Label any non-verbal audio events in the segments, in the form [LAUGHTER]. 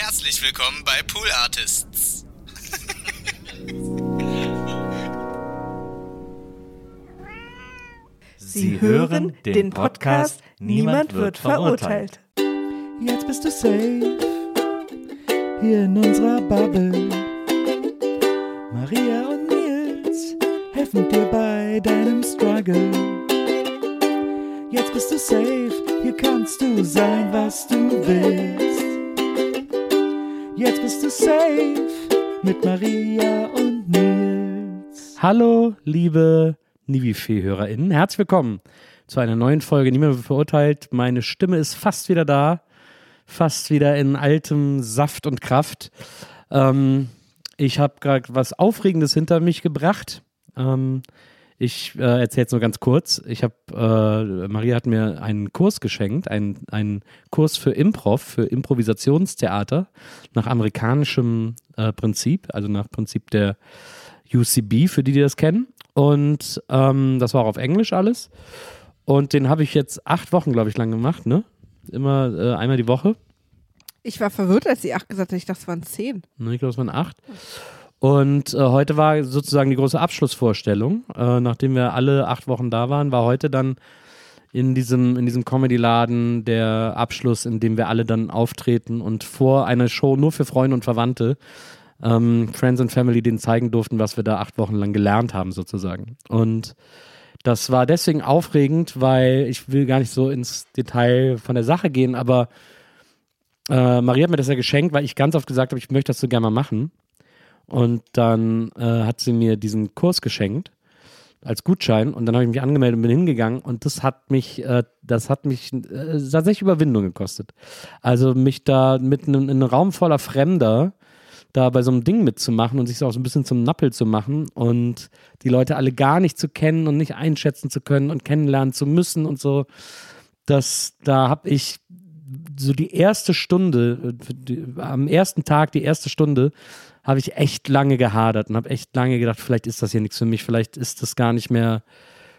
Herzlich willkommen bei Pool Artists. Sie hören den Podcast Niemand wird verurteilt. Jetzt bist du safe hier in unserer Bubble. Maria und Nils helfen dir bei deinem Struggle. Jetzt bist du safe, hier kannst du sein, was du willst. Jetzt bist du safe mit Maria und Nils. Hallo, liebe Nivi-Fee-HörerInnen. Herzlich willkommen zu einer neuen Folge Niemand wird verurteilt. Meine Stimme ist fast wieder da. Fast wieder in altem Saft und Kraft. Ähm, ich habe gerade was Aufregendes hinter mich gebracht. Ähm, ich äh, erzähle jetzt nur ganz kurz. Ich habe, äh, Maria hat mir einen Kurs geschenkt, einen, einen Kurs für Improv, für Improvisationstheater nach amerikanischem äh, Prinzip, also nach Prinzip der UCB, für die, die das kennen. Und ähm, das war auch auf Englisch alles. Und den habe ich jetzt acht Wochen, glaube ich, lang gemacht, ne? Immer äh, einmal die Woche. Ich war verwirrt, als sie acht gesagt hat. Ich dachte, es waren zehn. Ne, ich glaube, es waren acht. Und äh, heute war sozusagen die große Abschlussvorstellung. Äh, nachdem wir alle acht Wochen da waren, war heute dann in diesem, in diesem Comedy-Laden der Abschluss, in dem wir alle dann auftreten und vor einer Show nur für Freunde und Verwandte, ähm, Friends and Family, denen zeigen durften, was wir da acht Wochen lang gelernt haben, sozusagen. Und das war deswegen aufregend, weil ich will gar nicht so ins Detail von der Sache gehen, aber äh, Maria hat mir das ja geschenkt, weil ich ganz oft gesagt habe, ich möchte das so gerne mal machen. Und dann äh, hat sie mir diesen Kurs geschenkt als Gutschein und dann habe ich mich angemeldet und bin hingegangen und das hat mich, äh, das hat mich äh, tatsächlich Überwindung gekostet. Also mich da mitten in, in einem Raum voller Fremder da bei so einem Ding mitzumachen und sich so auch so ein bisschen zum Nappel zu machen und die Leute alle gar nicht zu kennen und nicht einschätzen zu können und kennenlernen zu müssen und so. Das, da habe ich so die erste Stunde, die, am ersten Tag, die erste Stunde, habe ich echt lange gehadert und habe echt lange gedacht, vielleicht ist das hier nichts für mich, vielleicht ist das gar nicht mehr,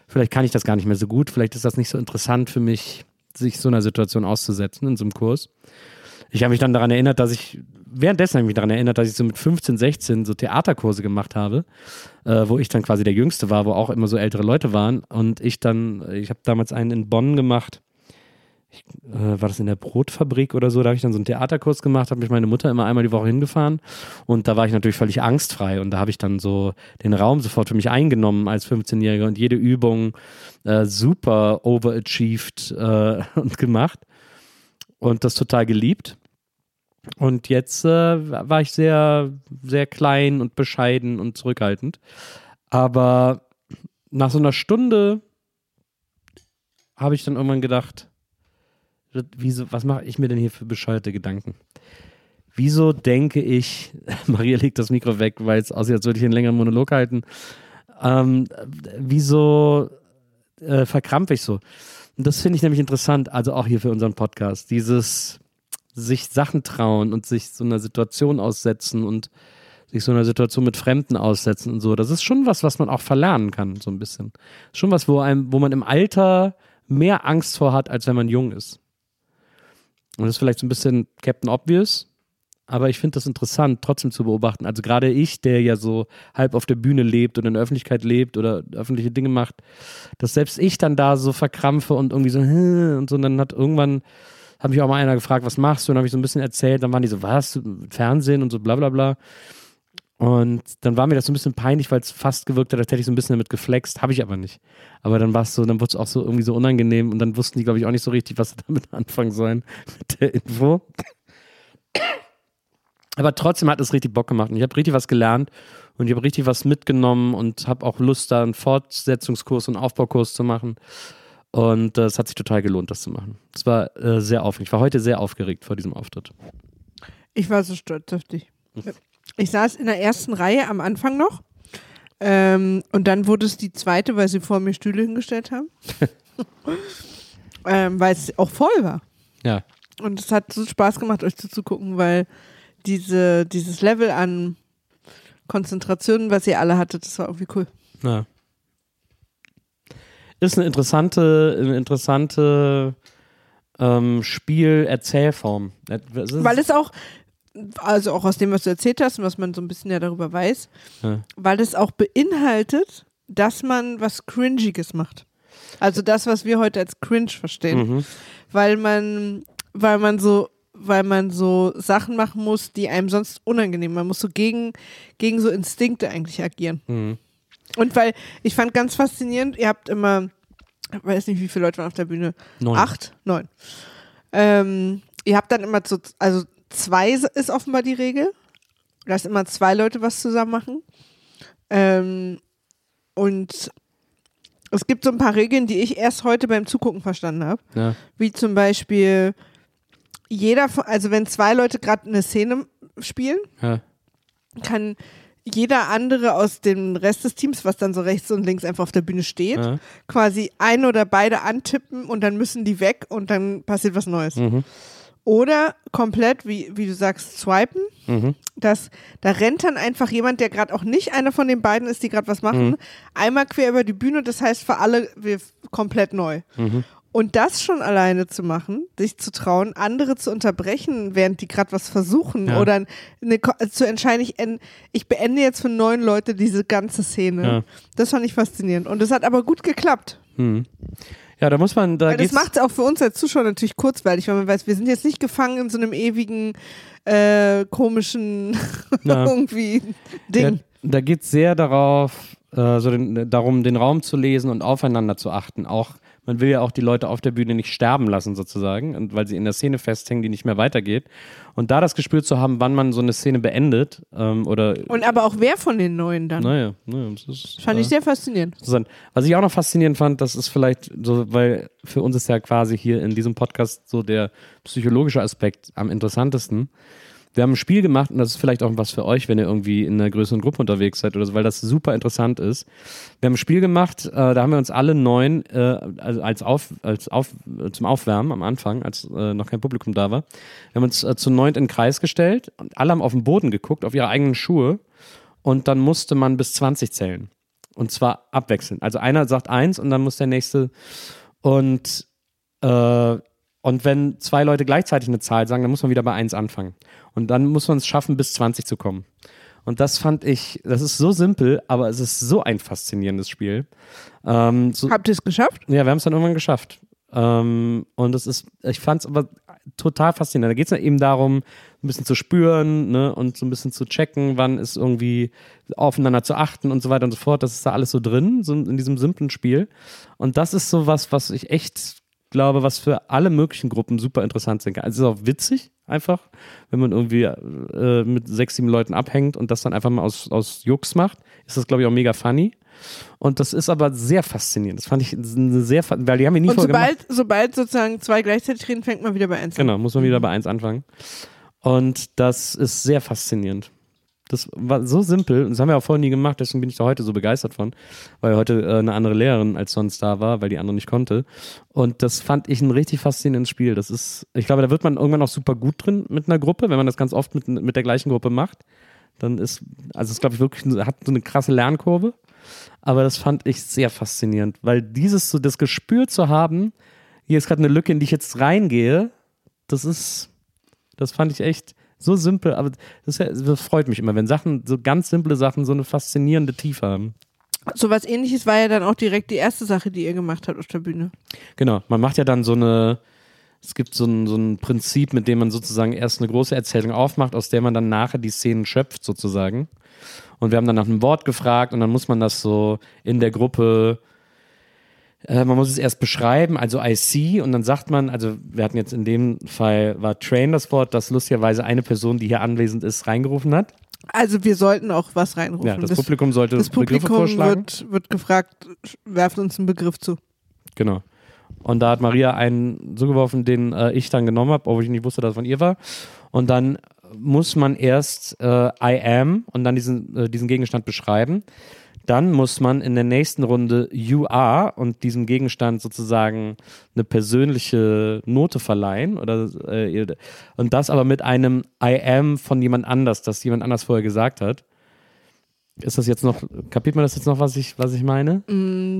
vielleicht kann ich das gar nicht mehr so gut, vielleicht ist das nicht so interessant für mich, sich so einer Situation auszusetzen in so einem Kurs. Ich habe mich dann daran erinnert, dass ich, währenddessen habe ich mich daran erinnert, dass ich so mit 15, 16 so Theaterkurse gemacht habe, äh, wo ich dann quasi der Jüngste war, wo auch immer so ältere Leute waren. Und ich dann, ich habe damals einen in Bonn gemacht, ich, äh, war das in der Brotfabrik oder so, da habe ich dann so einen Theaterkurs gemacht, habe mich meine Mutter immer einmal die Woche hingefahren und da war ich natürlich völlig angstfrei und da habe ich dann so den Raum sofort für mich eingenommen als 15-Jähriger und jede Übung äh, super overachieved äh, [LAUGHS] und gemacht und das total geliebt. Und jetzt äh, war ich sehr, sehr klein und bescheiden und zurückhaltend. Aber nach so einer Stunde habe ich dann irgendwann gedacht, wieso, was mache ich mir denn hier für bescheuerte Gedanken? Wieso denke ich, [LAUGHS] Maria legt das Mikro weg, weil es aussieht, als würde ich einen längeren Monolog halten. Ähm, wieso äh, verkrampfe ich so? Und das finde ich nämlich interessant, also auch hier für unseren Podcast. Dieses sich Sachen trauen und sich so einer Situation aussetzen und sich so einer Situation mit Fremden aussetzen und so. Das ist schon was, was man auch verlernen kann, so ein bisschen. Schon was, wo einem, wo man im Alter mehr Angst vor hat, als wenn man jung ist. Und das ist vielleicht so ein bisschen Captain Obvious, aber ich finde das interessant, trotzdem zu beobachten. Also gerade ich, der ja so halb auf der Bühne lebt und in der Öffentlichkeit lebt oder öffentliche Dinge macht, dass selbst ich dann da so verkrampfe und irgendwie so [LAUGHS] und so, und dann hat irgendwann hat mich auch mal einer gefragt, was machst du? Und habe ich so ein bisschen erzählt. Dann waren die so, was? Fernsehen und so bla bla bla. Und dann war mir das so ein bisschen peinlich, weil es fast gewirkt hat, als hätte ich so ein bisschen damit geflext. Habe ich aber nicht. Aber dann war es so, dann wurde es auch so irgendwie so unangenehm und dann wussten die, glaube ich, auch nicht so richtig, was sie [LAUGHS] damit anfangen sollen mit der Info. Aber trotzdem hat es richtig Bock gemacht und ich habe richtig was gelernt und ich habe richtig was mitgenommen und habe auch Lust, da einen Fortsetzungskurs und Aufbaukurs zu machen. Und äh, es hat sich total gelohnt, das zu machen. Es war äh, sehr aufregend. Ich war heute sehr aufgeregt vor diesem Auftritt. Ich war so stolz auf dich. Ich saß in der ersten Reihe am Anfang noch. Ähm, und dann wurde es die zweite, weil sie vor mir Stühle hingestellt haben. [LAUGHS] ähm, weil es auch voll war. Ja. Und es hat so Spaß gemacht, euch zuzugucken, weil diese, dieses Level an Konzentration, was ihr alle hattet, das war irgendwie cool. Ja. Ist eine interessante, eine interessante ähm, Spiel-Erzählform. Weil es auch, also auch aus dem, was du erzählt hast und was man so ein bisschen ja darüber weiß, Ja. weil es auch beinhaltet, dass man was Cringiges macht. Also das, was wir heute als cringe verstehen. Mhm. Weil man, weil man so, weil man so Sachen machen muss, die einem sonst unangenehm. Man muss so gegen, gegen so Instinkte eigentlich agieren. Mhm. Und weil ich fand ganz faszinierend, ihr habt immer, ich weiß nicht, wie viele Leute waren auf der Bühne. Neun. Acht? Neun. Ähm, ihr habt dann immer so, also zwei ist offenbar die Regel. Dass immer zwei Leute was zusammen machen. Ähm, und es gibt so ein paar Regeln, die ich erst heute beim Zugucken verstanden habe. Ja. Wie zum Beispiel jeder, also wenn zwei Leute gerade eine Szene spielen, Ja. kann jeder andere aus dem Rest des Teams, was dann so rechts und links einfach auf der Bühne steht, Ja. quasi ein oder beide antippen und dann müssen die weg und dann passiert was Neues. Mhm. Oder komplett, wie, wie du sagst, swipen. Mhm. Das, da rennt dann einfach jemand, der gerade auch nicht einer von den beiden ist, die gerade was machen, Mhm. einmal quer über die Bühne. Das heißt für alle wir komplett neu. Mhm. Und das schon alleine zu machen, sich zu trauen, andere zu unterbrechen, während die gerade was versuchen Ja. oder eine, zu entscheiden, ich, ich beende jetzt für neun Leute diese ganze Szene. Ja. Das fand ich faszinierend. Und es hat aber gut geklappt. Mhm. Ja, da muss man, da das macht es auch für uns als Zuschauer natürlich kurzweilig, weil man weiß, wir sind jetzt nicht gefangen in so einem ewigen, äh, komischen [LAUGHS] Ja. irgendwie ja, Ding. da geht es sehr darauf, äh, so den, darum, den Raum zu lesen und aufeinander zu achten. Auch, man will ja auch die Leute auf der Bühne nicht sterben lassen, sozusagen, und weil sie in der Szene festhängen, die nicht mehr weitergeht. Und da das Gespür zu haben, wann man so eine Szene beendet, ähm, oder Und aber auch wer von den Neuen dann. naja, naja, das ist, Fand äh, ich sehr faszinierend. Was ich auch noch faszinierend fand, das ist vielleicht so, weil für uns ist ja quasi hier in diesem Podcast so der psychologische Aspekt am interessantesten. Wir haben ein Spiel gemacht und das ist vielleicht auch was für euch, wenn ihr irgendwie in einer größeren Gruppe unterwegs seid oder so, weil das super interessant ist. Wir haben ein Spiel gemacht, äh, da haben wir uns alle neun äh, also als auf, als auf, zum Aufwärmen am Anfang, als äh, noch kein Publikum da war. Wir haben uns äh, zu neunt in den Kreis gestellt und alle haben auf den Boden geguckt, auf ihre eigenen Schuhe und dann musste man bis 20 zählen. Und zwar abwechselnd. Also einer sagt eins und dann muss der nächste. Und, äh, und wenn zwei Leute gleichzeitig eine Zahl sagen, dann muss man wieder bei eins anfangen. Und dann muss man es schaffen, bis 20 zu kommen. Und das fand ich, das ist so simpel, aber es ist so ein faszinierendes Spiel. Ähm, so, Habt ihr es geschafft? ja, wir haben es dann irgendwann geschafft. Ähm, und es ist, ich fand es aber total faszinierend. Da geht es ja eben darum, ein bisschen zu spüren ne, und so ein bisschen zu checken, wann ist irgendwie aufeinander zu achten und so weiter und so fort. Das ist da alles so drin, so in diesem simplen Spiel. Und das ist so was, was ich echt glaube, was für alle möglichen Gruppen super interessant sein kann. Also es ist auch witzig, einfach, wenn man irgendwie äh, mit sechs, sieben Leuten abhängt und das dann einfach mal aus, aus Jux macht, ist das, glaube ich, auch mega funny. Und das ist aber sehr faszinierend. Das fand ich eine sehr, weil die haben wir nie Und vorher gemacht. sobald, sobald sozusagen zwei gleichzeitig reden, fängt man wieder bei eins an. Genau, muss man wieder bei eins anfangen. Und das ist sehr faszinierend. Das war so simpel, und das haben wir auch vorher nie gemacht, deswegen bin ich da heute so begeistert von, weil heute äh, eine andere Lehrerin als sonst da war, weil die andere nicht konnte. Und das fand ich ein richtig faszinierendes Spiel. Das ist, ich glaube, da wird man irgendwann auch super gut drin mit einer Gruppe, wenn man das ganz oft mit, mit der gleichen Gruppe macht. Dann ist, also es glaube ich wirklich, hat so eine krasse Lernkurve. Aber das fand ich sehr faszinierend, weil dieses so das Gespür zu haben, hier ist gerade eine Lücke, in die ich jetzt reingehe, das ist, das fand ich echt so simpel, aber das, das freut mich immer, wenn Sachen, so ganz simple Sachen, so eine faszinierende Tiefe haben. So was ähnliches war ja dann auch direkt die erste Sache, die ihr gemacht habt auf der Bühne. Genau, man macht ja dann so eine, es gibt so ein, so ein Prinzip, mit dem man sozusagen erst eine große Erzählung aufmacht, aus der man dann nachher die Szenen schöpft, sozusagen. Und wir haben dann nach einem Wort gefragt und dann muss man das so in der Gruppe, äh, man muss es erst beschreiben, also I see und dann sagt man, also wir hatten jetzt in dem Fall, war Train das Wort, das lustigerweise eine Person, die hier anwesend ist, reingerufen hat. Also wir sollten auch was reinrufen. Ja, das, Publikum sollte das Begriffe Publikum vorschlagen. wird, wird gefragt, werft uns einen Begriff zu. Genau. Und da hat Maria einen zugeworfen, den äh, ich dann genommen habe, obwohl ich nicht wusste, dass es von ihr war. Und dann muss man erst äh, I am und dann diesen, äh, diesen Gegenstand beschreiben. Dann muss man in der nächsten Runde You are und diesem Gegenstand sozusagen eine persönliche Note verleihen. Oder, äh, und das aber mit einem I am von jemand anders, das jemand anders vorher gesagt hat. Ist das jetzt noch, kapiert man das jetzt noch, was ich, was ich meine?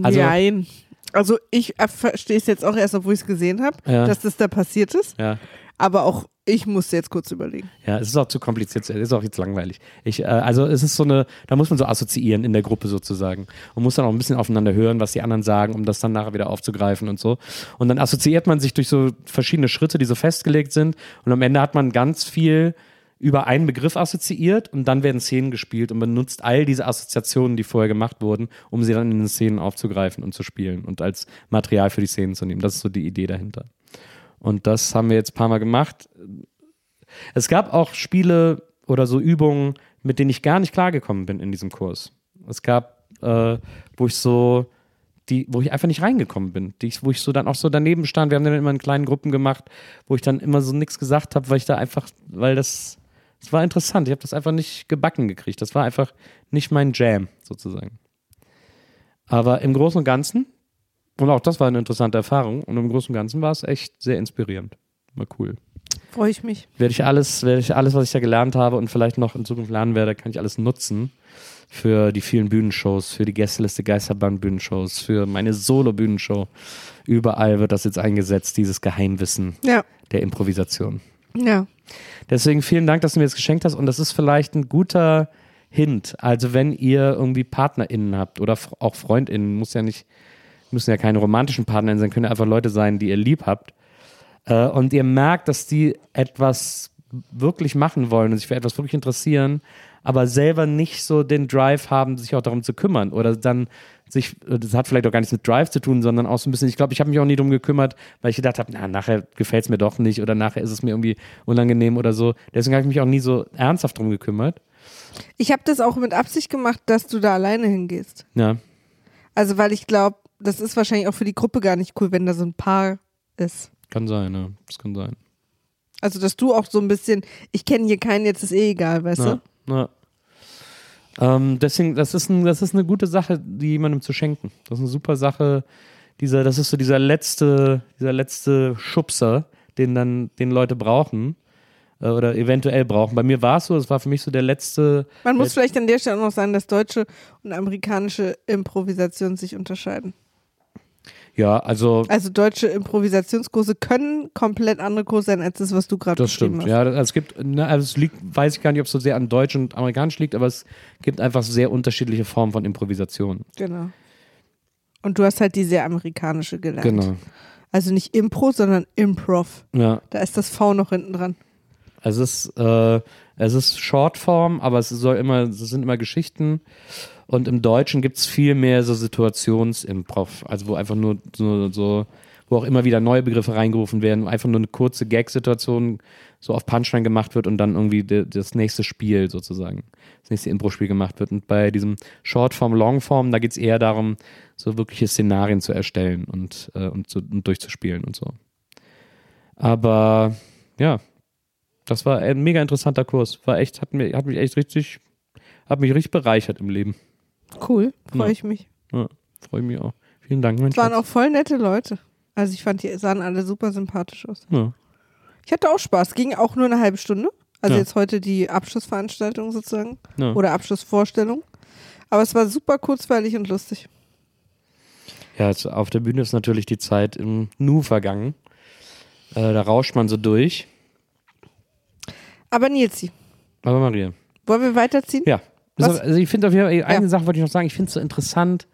Also- Nein. Also ich verstehe es jetzt auch erst, obwohl ich es gesehen habe, Ja. dass das da passiert ist. Ja. Aber auch ich musste jetzt kurz überlegen. Ja, es ist auch zu kompliziert, es ist auch jetzt langweilig. Ich, äh, also es ist so eine, da muss man so assoziieren in der Gruppe sozusagen und muss dann auch ein bisschen aufeinander hören, was die anderen sagen, um das dann nachher wieder aufzugreifen und so. Und dann assoziiert man sich durch so verschiedene Schritte, die so festgelegt sind und am Ende hat man ganz viel über einen Begriff assoziiert und dann werden Szenen gespielt und man nutzt all diese Assoziationen, die vorher gemacht wurden, um sie dann in den Szenen aufzugreifen und zu spielen und als Material für die Szenen zu nehmen. Das ist so die Idee dahinter. Und das haben wir jetzt ein paar Mal gemacht. Es gab auch Spiele oder so Übungen, mit denen ich gar nicht klargekommen bin in diesem Kurs. Es gab, äh, wo ich so, die, wo ich einfach nicht reingekommen bin, die wo ich so dann auch so daneben stand. Wir haben dann immer in kleinen Gruppen gemacht, wo ich dann immer so nichts gesagt habe, weil ich da einfach, weil das, das war interessant. Ich habe das einfach nicht gebacken gekriegt. Das war einfach nicht mein Jam sozusagen. Aber im Großen und Ganzen, und auch das war eine interessante Erfahrung, und im Großen und Ganzen war es echt sehr inspirierend. War cool Freue ich mich. werde ich alles, werde ich alles, was ich da gelernt habe und vielleicht noch in Zukunft lernen werde, kann ich alles nutzen für die vielen Bühnenshows, für die Gästeliste Geisterbahn Bühnenshows, für meine Solo Bühnenshow. Überall wird das jetzt eingesetzt, dieses Geheimwissen Ja, der Improvisation. ja. Deswegen vielen Dank, dass du mir das geschenkt hast und das ist vielleicht ein guter Hint. Also wenn ihr irgendwie PartnerInnen habt oder auch FreundInnen, muss ja nicht, müssen ja keine romantischen PartnerInnen sein, können ja einfach Leute sein, die ihr lieb habt. Äh, und ihr merkt, dass die etwas wirklich machen wollen und sich für etwas wirklich interessieren, aber selber nicht so den Drive haben, sich auch darum zu kümmern oder dann sich, das hat vielleicht auch gar nichts mit Drive zu tun, sondern auch so ein bisschen, ich glaube, ich habe mich auch nie drum gekümmert, weil ich gedacht habe, na, nachher gefällt es mir doch nicht oder nachher ist es mir irgendwie unangenehm oder so. Deswegen habe ich mich auch nie so ernsthaft drum gekümmert. Ich habe das auch mit Absicht gemacht, dass du da alleine hingehst. Ja, Also weil ich glaube, das ist wahrscheinlich auch für die Gruppe gar nicht cool, wenn da so ein Paar ist. kann sein, ja, das kann sein. Also dass du auch so ein bisschen, ich kenne hier keinen, jetzt ist eh egal, weißt Ja, ja. Ähm, deswegen, das ist, ein, das ist eine gute Sache, die jemandem zu schenken. Das ist eine super Sache. Dieser, das ist so dieser letzte, dieser letzte Schubser, den dann, den Leute brauchen äh, oder eventuell brauchen. Bei mir war es so, es war für mich so der letzte. du? Man muss vielleicht an der Stelle auch noch sagen, dass deutsche und amerikanische Improvisation sich unterscheiden. Ja, also Also deutsche Improvisationskurse können komplett andere Kurse sein, als das, was du gerade Das beschrieben stimmt. hast. Ja, das- es gibt, ne, also es liegt, weiß ich gar nicht, ob es so sehr an Deutsch und Amerikanisch liegt, aber es gibt einfach sehr unterschiedliche Formen von Improvisation. Genau. Und du hast halt die sehr amerikanische gelernt. Genau. Also nicht Impro, sondern Improv. Ja, Da ist das V noch hinten dran. also es ist, äh, es ist Shortform, aber es soll immer, es sind immer Geschichten. Und im Deutschen gibt es viel mehr so Situationsimprov, also wo einfach nur so, so, wo auch immer wieder neue Begriffe reingerufen werden, einfach nur eine kurze Gag-Situation so auf Punchline gemacht wird und dann irgendwie das nächste Spiel sozusagen, das nächste Impro-Spiel gemacht wird. Und bei diesem Shortform, Longform, da geht es eher darum, so wirkliche Szenarien zu erstellen und, äh, und, zu, und durchzuspielen und so. Aber ja, das war ein mega interessanter Kurs. War echt, hat, mir, hat mich echt richtig, hat mich richtig bereichert im Leben. Cool, freue Ja. ich mich. Ja, freue mich auch. Vielen Dank, Mensch. Es waren auch voll nette Leute. Also ich fand, die sahen alle super sympathisch aus. Ja. Ich hatte auch Spaß. Ging auch nur eine halbe Stunde. Also Ja. jetzt heute die Abschlussveranstaltung sozusagen. Ja. Oder Abschlussvorstellung. Aber es war super kurzweilig und lustig. Ja, jetzt auf der Bühne ist natürlich die Zeit im Nu vergangen. Äh, da rauscht man so durch. Aber Nilsi, Aber Maria. wollen wir weiterziehen? Ja. Was? Also, also ich finde auf jeden Fall, eine Ja. Sache wollte ich noch sagen, ich finde es so interessant,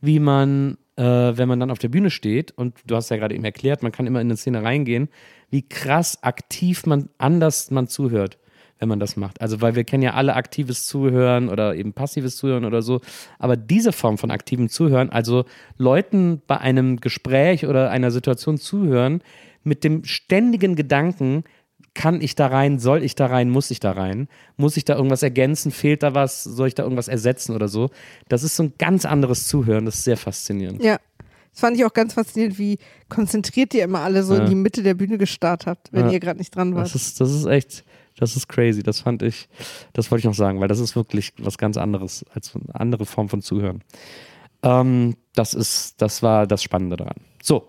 wie man äh, wenn man dann auf der Bühne steht und du hast ja gerade eben erklärt, man kann immer in eine Szene reingehen, wie krass aktiv man anders man zuhört, wenn man das macht. Also weil wir kennen ja alle aktives Zuhören oder eben passives Zuhören oder so, aber diese Form von aktivem Zuhören, also Leuten bei einem Gespräch oder einer Situation zuhören mit dem ständigen Gedanken, kann ich da rein, soll ich da rein, muss ich da rein? Muss ich da irgendwas ergänzen? Fehlt da was? Soll ich da irgendwas ersetzen oder so? Das ist so ein ganz anderes Zuhören, das ist sehr faszinierend. Ja. Das fand ich auch ganz faszinierend, wie konzentriert ihr immer alle so Ja. in die Mitte der Bühne gestarrt habt, wenn Ja. ihr gerade nicht dran wart. Das ist, das ist echt, das ist crazy. Das fand ich, das wollte ich noch sagen, weil das ist wirklich was ganz anderes als eine andere Form von Zuhören. Ähm, das ist, das war das Spannende daran. So,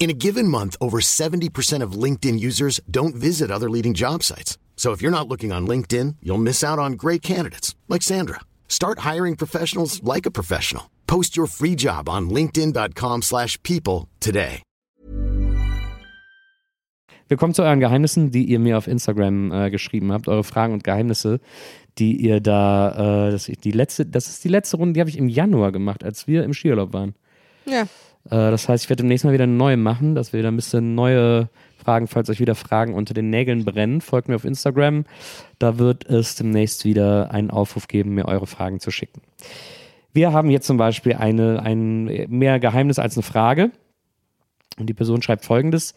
In a given month, over 70% of LinkedIn users don't visit other leading job sites. So if you're not looking on LinkedIn, you'll miss out on great candidates like Sandra. Start hiring professionals like a professional. Post your free job on linkedin.com/people slash people today. wir kommen zu euren Geheimnissen, die ihr mir auf Instagram äh, geschrieben habt, eure Fragen und Geheimnisse, die ihr da, äh, das, ist die letzte, das ist die letzte Runde, die habe ich im Januar gemacht, als wir im Skiurlaub waren. ja. Äh, das heißt, ich werde demnächst mal wieder eine neue machen, dass wir wieder ein bisschen neue Fragen, falls euch wieder Fragen unter den Nägeln brennen, folgt mir auf Instagram. Da wird es demnächst wieder einen Aufruf geben, mir eure Fragen zu schicken. Wir haben jetzt zum Beispiel eine, ein mehr Geheimnis als eine Frage. Und die Person schreibt folgendes.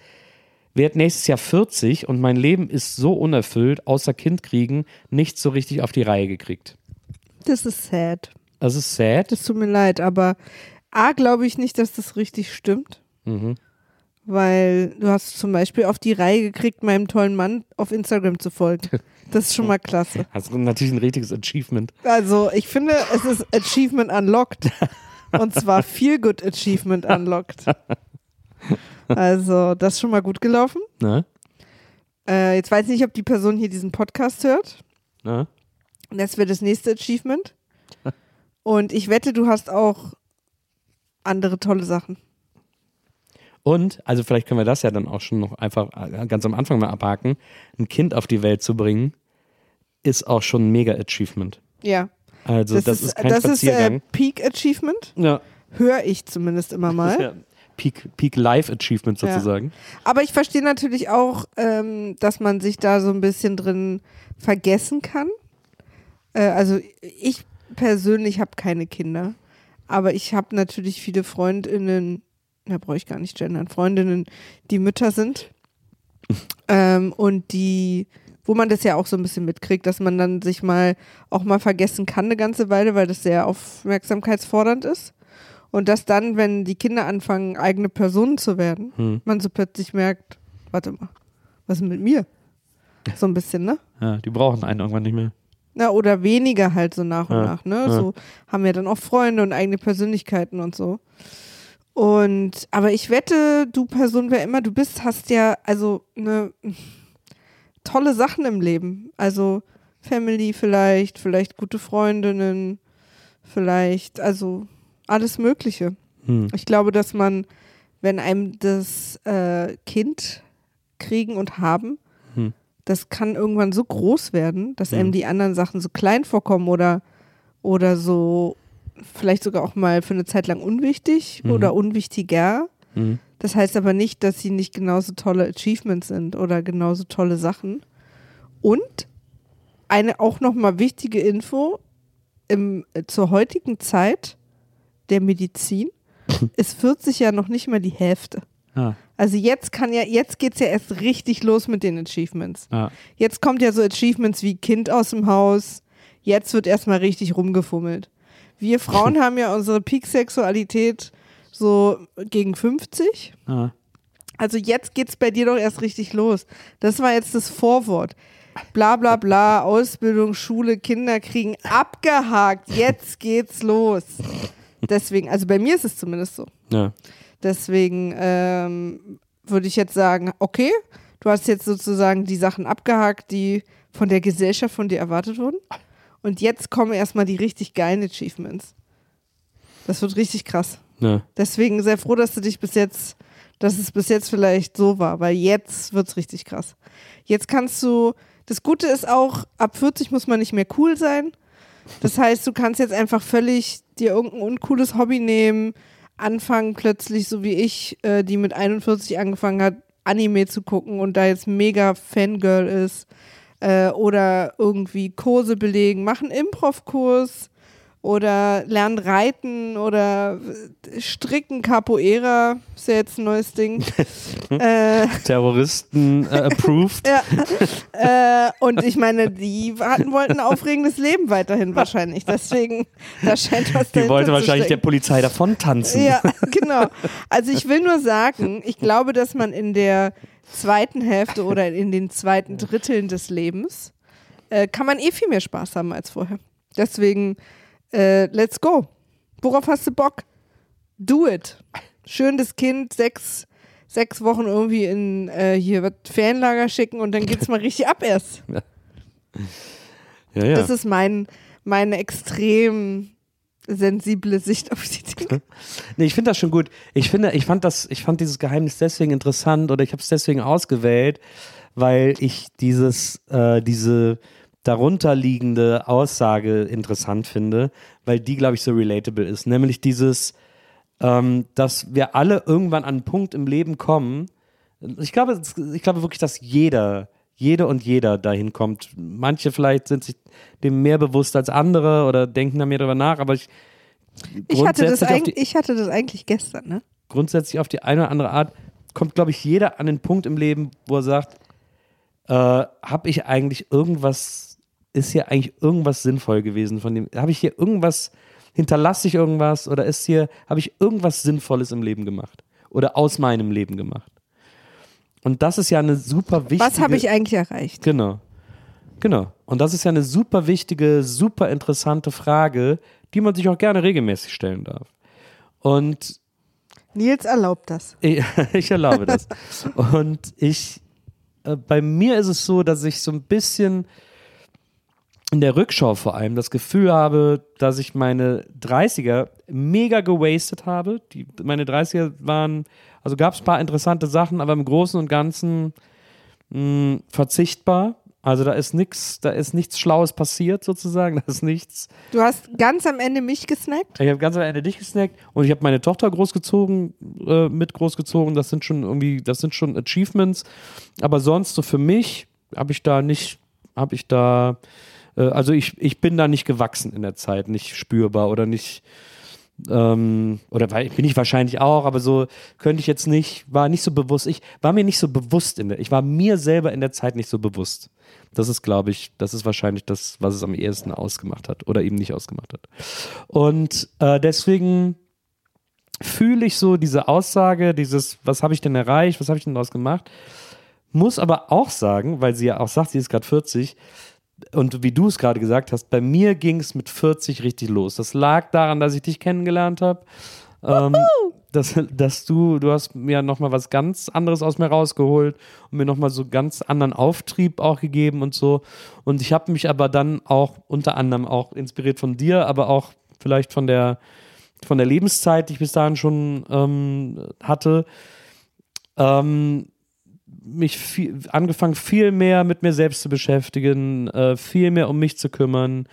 Werd nächstes Jahr 40 und mein Leben ist so unerfüllt, außer Kind kriegen, nicht so richtig auf die Reihe gekriegt. Das ist sad. Das ist sad. Das tut mir leid, aber A, glaube ich nicht, dass das richtig stimmt. Mhm. Weil du hast zum Beispiel auf die Reihe gekriegt, meinem tollen Mann auf Instagram zu folgen. Das ist schon mal klasse. [LAUGHS] Das ist natürlich ein richtiges Achievement. Also ich finde, es ist Achievement Unlocked. Und zwar Feel Good Achievement Unlocked. [LAUGHS] Also das ist schon mal gut gelaufen. Ne? Äh, jetzt weiß ich nicht, ob die Person hier diesen Podcast hört. Ne? Das wäre das nächste Achievement. Und ich wette, du hast auch andere tolle Sachen. Und, also vielleicht können wir das ja dann auch schon noch einfach äh, ganz am Anfang mal abhaken. Ein Kind auf die Welt zu bringen, ist auch schon ein Mega-Achievement. Ja. Also das, ist, kein das ist äh, Spaziergang. Peak Achievement. ja. Höre ich zumindest immer [LAUGHS] mal. Ja. Peak, Peak Life Achievement Ja. sozusagen. Aber ich verstehe natürlich auch, ähm, dass man sich da so ein bisschen drin vergessen kann. Äh, also ich persönlich habe keine Kinder, aber ich habe natürlich viele Freundinnen, da brauche ich gar nicht gendern, Freundinnen, die Mütter sind ähm, und die, wo man das ja auch so ein bisschen mitkriegt, dass man dann sich mal auch mal vergessen kann eine ganze Weile, weil das sehr aufmerksamkeitsfordernd ist. Und dass dann, wenn die Kinder anfangen, eigene Personen zu werden, Hm. man so plötzlich merkt, warte mal, was ist mit mir? [LAUGHS] So ein bisschen, ne? Ja, die brauchen einen irgendwann nicht mehr. Na, oder weniger halt so nach und Ja, nach, ne? ja. So haben ja dann auch Freunde und eigene Persönlichkeiten und so. Und, aber ich wette, du Person, wer immer du bist, hast ja also eine tolle Sachen im Leben. Also Family vielleicht, vielleicht gute Freundinnen, vielleicht, also alles Mögliche. Hm. Ich glaube, dass man, wenn einem das äh, Kind kriegen und haben. Das kann irgendwann so groß werden, dass Hm. einem die anderen Sachen so klein vorkommen oder oder so vielleicht sogar auch mal für eine Zeit lang unwichtig Mhm. oder unwichtiger. Mhm. Das heißt aber nicht, dass sie nicht genauso tolle Achievements sind oder genauso tolle Sachen. Und eine auch nochmal wichtige Info im, äh, zur heutigen Zeit der Medizin [LAUGHS] ist 40 ja noch nicht mal die Hälfte. Ah, Also jetzt kann ja, jetzt geht's ja erst richtig los mit den Achievements. ah. Jetzt kommt ja so Achievements wie Kind aus dem Haus. Jetzt wird erstmal richtig rumgefummelt. Wir Frauen [LAUGHS] haben ja unsere Peak-Sexualität so gegen 50. Ah. Also jetzt geht's bei dir doch erst richtig los. Das war jetzt das Vorwort. Bla bla bla, Ausbildung, Schule, Kinder kriegen abgehakt. Jetzt geht's los. [LAUGHS] Deswegen, also bei mir ist es zumindest so. Ja. Deswegen ähm, würde ich jetzt sagen, okay, du hast jetzt sozusagen die Sachen abgehakt, die von der Gesellschaft von dir erwartet wurden. Und jetzt kommen erstmal die richtig geilen Achievements. Das wird richtig krass. Ja. Deswegen sehr froh, dass du dich bis jetzt, dass es bis jetzt vielleicht so war, weil jetzt wird's richtig krass. Jetzt kannst du, das Gute ist auch, ab 40 muss man nicht mehr cool sein. Das heißt, du kannst jetzt einfach völlig dir irgendein uncooles Hobby nehmen, anfangen plötzlich, so wie ich, äh, die mit 41 angefangen hat, Anime zu gucken und da jetzt mega Fangirl ist. Äh, oder irgendwie Kurse belegen, machen Improv-Kurs oder lernen reiten oder stricken Capoeira, ist ja jetzt ein neues Ding. [LAUGHS] äh, Terroristen äh, [LAUGHS] approved. ja. äh, und ich meine, die hatten, wollten ein aufregendes Leben weiterhin [LAUGHS] wahrscheinlich. Deswegen, da scheint was Die wollte wahrscheinlich der. Polizei davon tanzen. Ja, genau. Also ich will nur sagen, ich glaube, dass man in der zweiten Hälfte oder in den zweiten Dritteln des Lebens äh, kann man eh viel mehr Spaß haben als vorher. Deswegen, äh, let's go. Worauf hast du Bock? Do it. Schön das Kind sechs, sechs Wochen irgendwie in äh, hier was Ferienlager schicken und dann geht's mal richtig ab erst. [LAUGHS] Ja, ja. Das ist mein, meine extrem sensible Sicht auf die Dinge. [LAUGHS] Nee, ich finde das schon gut. Ich finde, ich fand das, ich fand dieses Geheimnis deswegen interessant oder ich habe es deswegen ausgewählt, weil ich dieses, äh, diese darunterliegende Aussage interessant finde, weil die, glaube ich, so relatable ist. Nämlich dieses, ähm, dass wir alle irgendwann an einen Punkt im Leben kommen. Ich glaube, ich glaube wirklich, dass jeder, jede und jeder dahin kommt. Manche vielleicht sind sich dem mehr bewusst als andere oder denken da mehr drüber nach, aber ich Ich hatte, das die- ich hatte das eigentlich gestern, ne? grundsätzlich auf die eine oder andere Art kommt, glaube ich, jeder an den Punkt im Leben, wo er sagt, äh, habe ich eigentlich irgendwas, ist hier eigentlich irgendwas sinnvoll gewesen von dem, habe ich hier irgendwas, hinterlasse ich irgendwas oder ist hier, habe ich irgendwas Sinnvolles im Leben gemacht oder aus meinem Leben gemacht? Und das ist ja eine super wichtige. Was habe ich eigentlich erreicht? Genau. Genau. Und das ist ja eine super wichtige, super interessante Frage, die man sich auch gerne regelmäßig stellen darf. Und Nils erlaubt das. [LAUGHS] ich, ich erlaube das. [LAUGHS] Und ich, äh, bei mir ist es so, dass ich so ein bisschen in der Rückschau vor allem das Gefühl habe, dass ich meine 30er mega gewastet habe. Die, meine 30er waren, also gab es ein paar interessante Sachen, aber im Großen und Ganzen mh, verzichtbar. Also da ist nichts, da ist nichts Schlaues passiert sozusagen. [LAUGHS] Da ist nichts. Du hast ganz am Ende mich gesnackt. Ich habe ganz am Ende dich gesnackt und ich habe meine Tochter großgezogen, äh, mit großgezogen. Das sind schon irgendwie, das sind schon Achievements. Aber sonst so für mich habe ich da nicht, habe ich da, äh, also ich, ich bin da nicht gewachsen in der Zeit, nicht spürbar oder nicht, ähm, oder bin ich wahrscheinlich auch, aber so könnte ich jetzt nicht, war nicht so bewusst. Ich war mir nicht so bewusst in der, ich war mir selber in der Zeit nicht so bewusst. Das ist, glaube ich, das ist wahrscheinlich das, was es am ehesten ausgemacht hat oder eben nicht ausgemacht hat. Und äh, deswegen fühle ich so diese Aussage, dieses, was habe ich denn erreicht, was habe ich denn daraus gemacht, muss aber auch sagen, weil sie ja auch sagt, sie ist gerade 40, und wie du es gerade gesagt hast, bei mir ging es mit 40 richtig los. Das lag daran, dass ich dich kennengelernt habe. Ähm, dass, dass du, du hast mir nochmal was ganz anderes aus mir rausgeholt und mir nochmal so ganz anderen Auftrieb auch gegeben und so. Und ich habe mich aber dann auch unter anderem auch inspiriert von dir, aber auch vielleicht von der, von der Lebenszeit, die ich bis dahin schon ähm, hatte, ähm, mich viel, angefangen, viel mehr mit mir selbst zu beschäftigen, äh, viel mehr um mich zu kümmern,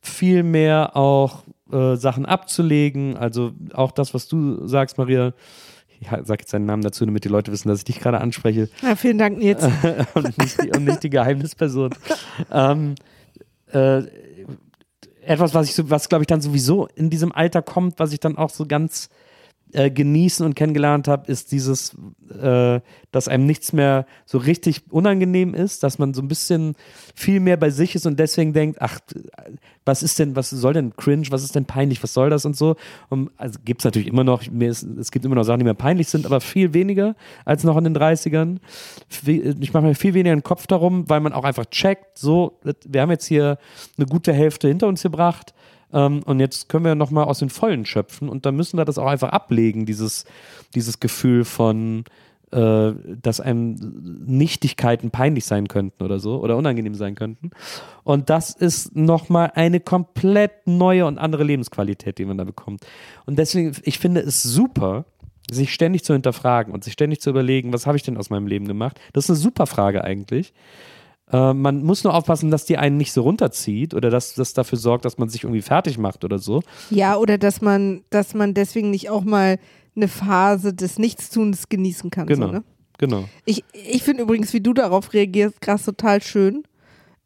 viel mehr auch äh, Sachen abzulegen. Also auch das, was du sagst, Maria. Ich sag jetzt deinen Namen dazu, damit die Leute wissen, dass ich dich gerade anspreche. Ja, vielen Dank, Nils. [LAUGHS] und, nicht die, und nicht die Geheimnisperson. [LAUGHS] ähm, äh, etwas, was ich so, was glaube ich dann sowieso in diesem Alter kommt, was ich dann auch so ganz äh, genießen und kennengelernt habe, ist dieses, äh, dass einem nichts mehr so richtig unangenehm ist, dass man so ein bisschen viel mehr bei sich ist und deswegen denkt, ach, was ist denn, was soll denn cringe, was ist denn peinlich, was soll das und so. Und, also gibt es natürlich immer noch, ist, es gibt immer noch Sachen, die mir peinlich sind, aber viel weniger als noch in den 30ern. Ich mache mir viel weniger den Kopf darum, weil man auch einfach checkt, so, wir haben jetzt hier eine gute Hälfte hinter uns gebracht ähm, und jetzt können wir nochmal aus den Vollen schöpfen und dann müssen wir das auch einfach ablegen, dieses, dieses Gefühl von, äh, dass einem Nichtigkeiten peinlich sein könnten oder so oder unangenehm sein könnten. Und das ist nochmal eine komplett neue und andere Lebensqualität, die man da bekommt. Und deswegen, ich finde es super, sich ständig zu hinterfragen und sich ständig zu überlegen, was habe ich denn aus meinem Leben gemacht? Das ist eine super Frage eigentlich. Äh, man muss nur aufpassen, dass die einen nicht so runterzieht oder dass das dafür sorgt, dass man sich irgendwie fertig macht oder so. Ja, oder dass man, dass man deswegen nicht auch mal eine Phase des Nichtstuns genießen kann. Genau. So, ne? Genau. Ich, ich finde übrigens, wie du darauf reagierst, krass total schön.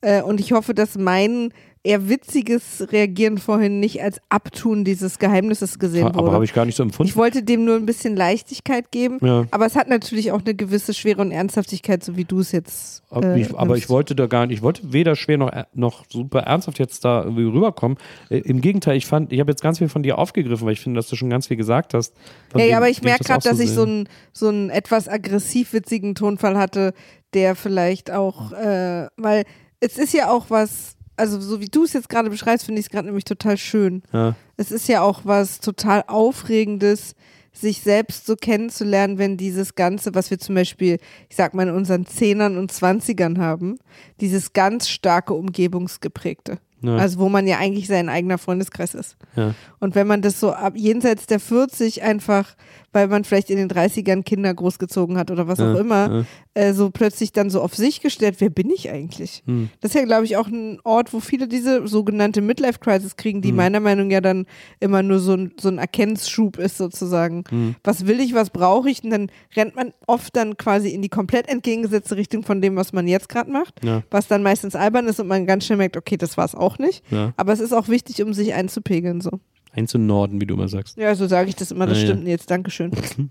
Äh, und ich hoffe, dass mein eher witziges Reagieren vorhin nicht als Abtun dieses Geheimnisses gesehen Aber wurde. habe ich gar nicht so empfunden. Ich wollte dem nur ein bisschen Leichtigkeit geben, Ja. aber es hat natürlich auch eine gewisse Schwere und Ernsthaftigkeit, so wie du es jetzt. Aber, äh, ich, aber ich wollte da gar nicht, ich wollte weder schwer noch, noch super ernsthaft jetzt da irgendwie rüberkommen. Äh, Im Gegenteil, ich fand, ich habe jetzt ganz viel von dir aufgegriffen, weil ich finde, dass du schon ganz viel gesagt hast. Ja, ja, aber ich merke das gerade, auch dass ich sehe. so einen so einen etwas aggressiv witzigen Tonfall hatte, der vielleicht auch, äh, weil es ist ja auch was, also so wie du es jetzt gerade beschreibst, finde ich es gerade nämlich total schön. Ja. Es ist ja auch was total Aufregendes, sich selbst so kennenzulernen, wenn dieses Ganze, was wir zum Beispiel, ich sag mal, in unseren Zehnern und Zwanzigern haben, dieses ganz starke Umgebungsgeprägte. Ja. Also wo man ja eigentlich sein eigener Freundeskreis ist. Ja. Und wenn man das so ab jenseits der 40 einfach, weil man vielleicht in den 30ern Kinder großgezogen hat oder was Ja, auch immer, ja. äh, so plötzlich dann so auf sich gestellt, wer bin ich eigentlich? Hm. Das ist ja, glaube ich, auch ein Ort, wo viele diese sogenannte Midlife-Crisis kriegen, die Hm. meiner Meinung nach ja dann immer nur so ein, so ein Erkennungsschub ist sozusagen. Hm. Was will ich, was brauche ich? Und dann rennt man oft dann quasi in die komplett entgegengesetzte Richtung von dem, was man jetzt gerade macht, Ja. was dann meistens albern ist und man ganz schnell merkt, okay, das war es auch nicht. Aber es ist auch wichtig, um sich einzupegeln so. Einzunorden, wie du immer sagst. Ja, so sage ich das immer, das Ah, ja. stimmt jetzt. Dankeschön. [LAUGHS]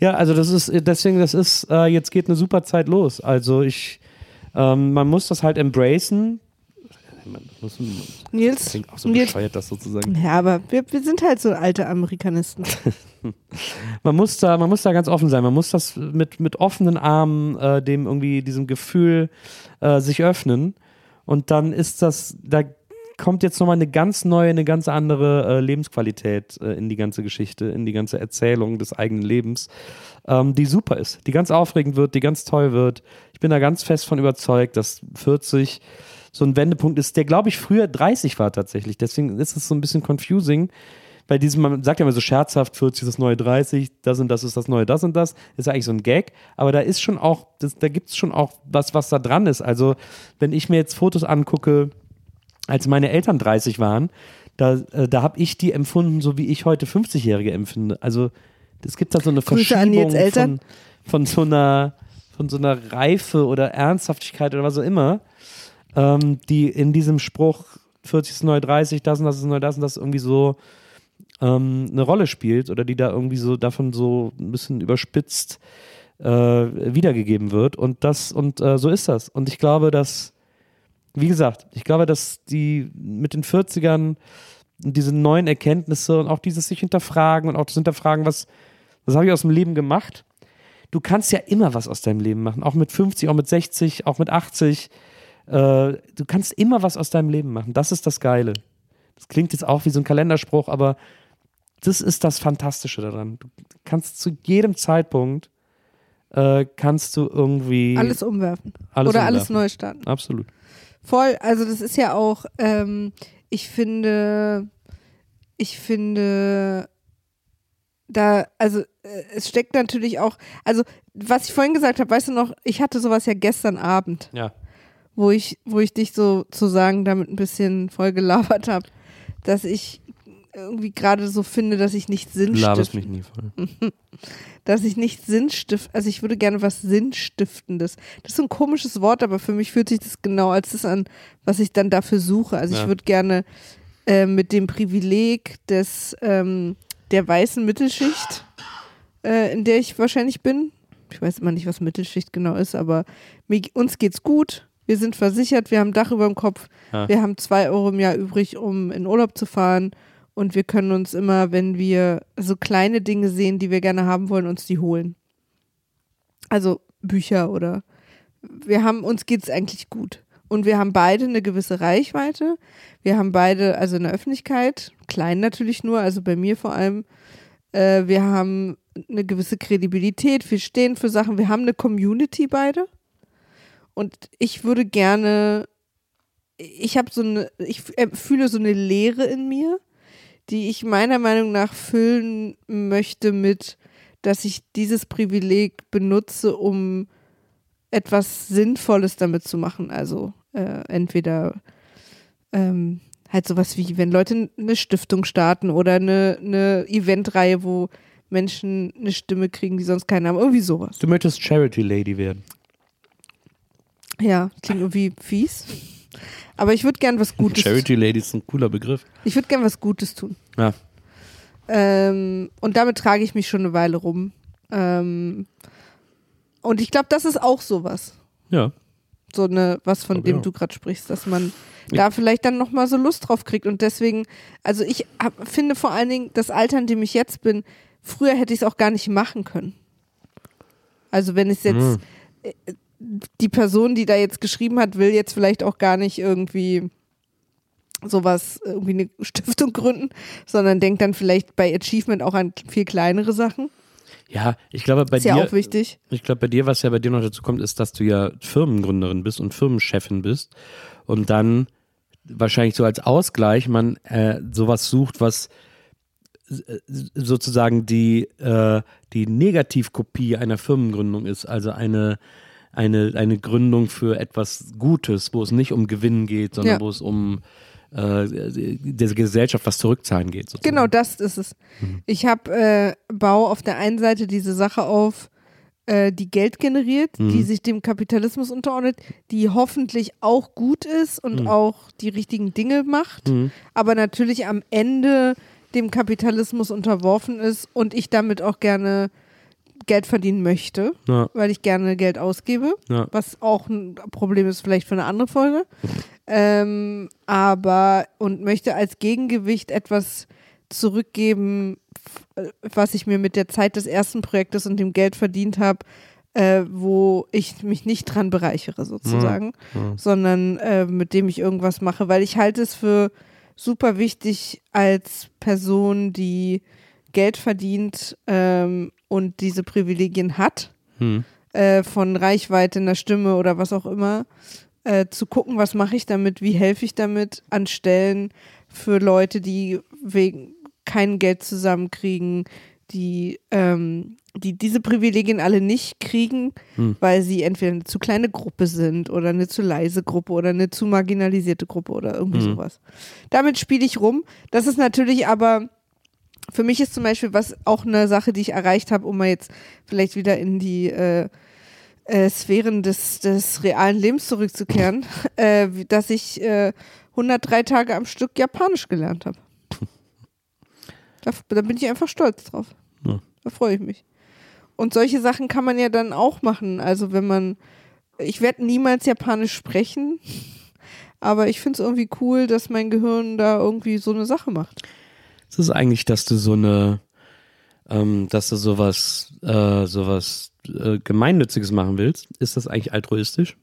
Ja, also das ist, deswegen, das ist, äh, jetzt geht eine super Zeit los. Also ich, ähm, man muss das halt embracen. Man muss, Nils, klingt auch so Nils. bescheuert, das sozusagen. Ja, aber wir, wir sind halt so alte Amerikanisten. [LAUGHS] Man muss da, man muss da ganz offen sein. Man muss das mit, mit offenen Armen äh, dem irgendwie diesem Gefühl äh, sich öffnen. Und dann ist das, da kommt jetzt nochmal eine ganz neue, eine ganz andere äh, Lebensqualität äh, in die ganze Geschichte, in die ganze Erzählung des eigenen Lebens, ähm, die super ist, die ganz aufregend wird, die ganz toll wird. Ich bin da ganz fest von überzeugt, dass 40 so ein Wendepunkt ist, der glaube ich früher 30 war tatsächlich. Deswegen ist es so ein bisschen confusing. Bei diesem, man sagt ja immer so scherzhaft, 40 ist das neue 30, das und das ist das neue das und das, ist ja eigentlich so ein Gag, aber da ist schon auch, das, da gibt es schon auch was, was da dran ist. Also, wenn ich mir jetzt Fotos angucke, als meine Eltern 30 waren, da, äh, da habe ich die empfunden, so wie ich heute 50-Jährige empfinde. Also, es gibt da so eine Grüße Verschiebung von, von so einer von so einer Reife oder Ernsthaftigkeit oder was auch immer, ähm, die in diesem Spruch 40 ist neu 30, das und das ist neu das und das irgendwie so ähm, eine Rolle spielt oder die da irgendwie so davon so ein bisschen überspitzt äh, wiedergegeben wird. Und das, und äh, so ist das. Und ich glaube, dass, wie gesagt, ich glaube, dass die mit den 40ern diese neuen Erkenntnisse und auch dieses sich hinterfragen und auch das Hinterfragen, was, was habe ich aus dem Leben gemacht? Du kannst ja immer was aus deinem Leben machen, auch mit 50, auch mit 60, auch mit 80. Äh, du kannst immer was aus deinem Leben machen. Das ist das Geile. Das klingt jetzt auch wie so ein Kalenderspruch, aber das ist das Fantastische daran. Du kannst zu jedem Zeitpunkt äh, kannst du irgendwie Alles umwerfen. alles Oder alles umwerfen. neu starten. Absolut. Voll, also das ist ja auch, ähm, ich finde, ich finde, da, also äh, es steckt natürlich auch, also was ich vorhin gesagt habe, weißt du noch, ich hatte sowas ja gestern Abend, Ja. wo ich, wo ich dich sozusagen damit ein bisschen voll gelabert habe, dass ich irgendwie gerade so finde, dass ich nicht sinnstiftend, mich nie voll. [LAUGHS] dass ich nicht sinnstift, also ich würde gerne was Sinnstiftendes. Das ist so ein komisches Wort, aber für mich fühlt sich das genau als das an, was ich dann dafür suche. Also ich Ja. würde gerne äh, mit dem Privileg des ähm, der weißen Mittelschicht, äh, in der ich wahrscheinlich bin. Ich weiß immer nicht, was Mittelschicht genau ist, aber mir, uns geht's gut. Wir sind versichert, wir haben ein Dach über dem Kopf, Ja. wir haben zwei Euro im Jahr übrig, um in Urlaub zu fahren. Und wir können uns immer, wenn wir so kleine Dinge sehen, die wir gerne haben wollen, uns die holen. Also Bücher oder wir haben, uns geht's eigentlich gut. Und wir haben beide eine gewisse Reichweite. Wir haben beide, also in der Öffentlichkeit, klein natürlich nur, also bei mir vor allem. Äh, wir haben eine gewisse Kredibilität, wir stehen für Sachen, wir haben eine Community beide. Und ich würde gerne, ich habe so eine, ich äh, fühle so eine Leere in mir, die ich meiner Meinung nach füllen möchte mit, dass ich dieses Privileg benutze, um etwas Sinnvolles damit zu machen. Also äh, entweder ähm, halt sowas wie, wenn Leute eine Stiftung starten oder eine, eine Eventreihe, wo Menschen eine Stimme kriegen, die sonst keine haben. Irgendwie sowas. Du möchtest Charity Lady werden. Ja, klingt irgendwie fies. Aber ich würde gern was Gutes Charity Lady ist ein cooler Begriff. Ich würde gern was Gutes tun. Ja. Ähm, und damit trage ich mich schon eine Weile rum. Ähm, und ich glaube, das ist auch sowas. Ja. So eine, was von dem auch. du gerade sprichst, dass man da vielleicht dann nochmal so Lust drauf kriegt. Und deswegen, also ich hab, finde vor allen Dingen das Alter, in dem ich jetzt bin, früher hätte ich es auch gar nicht machen können. Also wenn es jetzt, Hm. Die Person, die da jetzt geschrieben hat, will jetzt vielleicht auch gar nicht irgendwie sowas, irgendwie eine [LAUGHS] Stiftung gründen, sondern denkt dann vielleicht bei Achievement auch an viel kleinere Sachen. Ja, ich glaube bei ist ja dir, auch wichtig. ich glaube bei dir, was ja bei dir noch dazu kommt, ist, dass du ja Firmengründerin bist und Firmenchefin bist und dann wahrscheinlich so als Ausgleich man äh, sowas sucht, was äh, sozusagen die, äh, die Negativkopie einer Firmengründung ist, also eine, eine, eine Gründung für etwas Gutes, wo es nicht um Gewinn geht, sondern Ja. wo es um äh, der Gesellschaft was zurückzahlen geht. Sozusagen. Genau, das ist es. Ich habe äh, bau auf der einen Seite diese Sache auf, äh, die Geld generiert, die sich dem Kapitalismus unterordnet, die hoffentlich auch gut ist und auch die richtigen Dinge macht, aber natürlich am Ende dem Kapitalismus unterworfen ist und ich damit auch gerne Geld verdienen möchte, Ja. weil ich gerne Geld ausgebe, Ja. was auch ein Problem ist vielleicht für eine andere Folge. Ähm, aber und möchte als Gegengewicht etwas zurückgeben, was ich mir mit der Zeit des ersten Projektes und dem Geld verdient habe, äh, wo ich mich nicht dran bereichere sozusagen, sondern äh, mit dem ich irgendwas mache, weil ich halte es für super wichtig als Person, die Geld verdient ähm, und diese Privilegien hat, Hm. äh, von Reichweite in der Stimme oder was auch immer, äh, zu gucken, was mache ich damit, wie helfe ich damit an Stellen für Leute, die wegen kein Geld zusammenkriegen, die, ähm, die diese Privilegien alle nicht kriegen, Hm. weil sie entweder eine zu kleine Gruppe sind oder eine zu leise Gruppe oder eine zu marginalisierte Gruppe oder irgendwie Hm. sowas. Damit spiele ich rum. Das ist natürlich aber für mich ist zum Beispiel was auch eine Sache, die ich erreicht habe, um mal jetzt vielleicht wieder in die äh, äh, Sphären des, des realen Lebens zurückzukehren, [LAUGHS] äh, dass ich äh, 103 Tage am Stück Japanisch gelernt habe. [LAUGHS] Da, da bin ich einfach stolz drauf. Ja. Da freue ich mich. Und solche Sachen kann man ja dann auch machen. Also wenn man, ich werde niemals Japanisch sprechen, [LAUGHS] aber ich finde es irgendwie cool, dass mein Gehirn da irgendwie so eine Sache macht. Ist es eigentlich, dass du so eine, ähm, dass du sowas, äh, sowas äh, Gemeinnütziges machen willst? Ist das eigentlich altruistisch?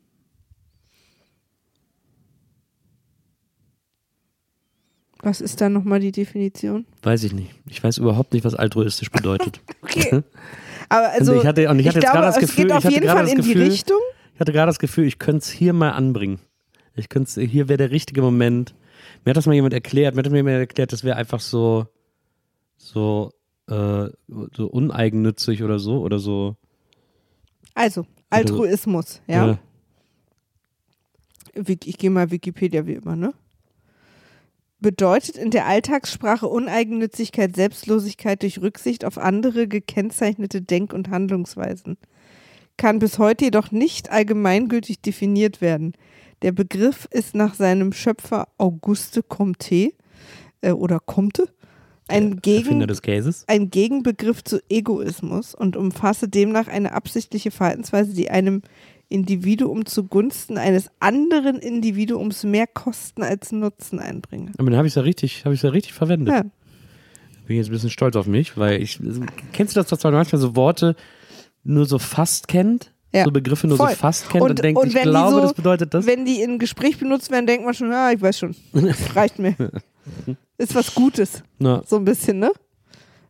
Was ist da nochmal die Definition? Weiß ich nicht. Ich weiß überhaupt nicht, was altruistisch bedeutet. [LAUGHS] Okay. Aber also, Und ich hatte- und ich hatte jetzt glaube, gerade das es Gefühl- geht ich auf hatte jeden gerade Fall das Gefühl- Richtung. Ich hatte gerade das Gefühl, ich könnte es hier mal anbringen. Ich könnte es, hier wäre der richtige Moment. Mir hat das mal jemand erklärt, mir hat mir jemand erklärt, das wäre einfach so, so, äh, so uneigennützig oder so, oder so. Also, Altruismus, ja. Wik- ich gehe mal Wikipedia wie immer, ne? Bedeutet in der Alltagssprache Uneigennützigkeit, Selbstlosigkeit durch Rücksicht auf andere gekennzeichnete Denk- und Handlungsweisen. Kann bis heute jedoch nicht allgemeingültig definiert werden. Der Begriff ist nach seinem Schöpfer Auguste Comte äh, oder Comte ein Gegen Erfinder des Käses. ein Gegenbegriff zu Egoismus und umfasse demnach eine absichtliche Verhaltensweise, die einem Individuum zugunsten eines anderen Individuums mehr Kosten als Nutzen einbringe. Aber dann habe ich es ja richtig, habe ich ja richtig verwendet. Ja. Bin jetzt ein bisschen stolz auf mich, weil ich kennst du das, dass man manchmal so Worte nur so fast kennt? Ja. So Begriffe nur Voll. so fast kennt und, denkt, ich wenn die glaube, so, das bedeutet das. Wenn die in Gespräch benutzt werden, denkt man schon, ja, ich weiß schon. [LAUGHS] Reicht mir. Ist was Gutes. Na, So ein bisschen, ne?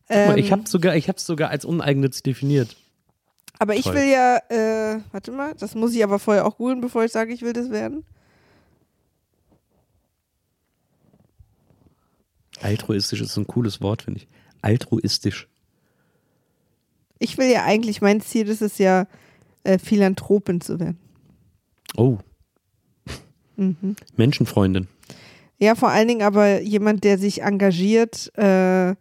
guck mal, ich Ähm, habe sogar, ich habe sogar als uneigennützig definiert. aber ich toll. will ja, äh, warte mal, das muss ich aber vorher auch googeln, bevor ich sage, ich will das werden. Altruistisch ist so ein cooles Wort, finde ich. Altruistisch. Ich will ja eigentlich, mein Ziel ist es ja, äh, Philanthropin zu werden. Oh, [LAUGHS] Mhm. Menschenfreundin. Ja, vor allen Dingen aber jemand, der sich engagiert, äh,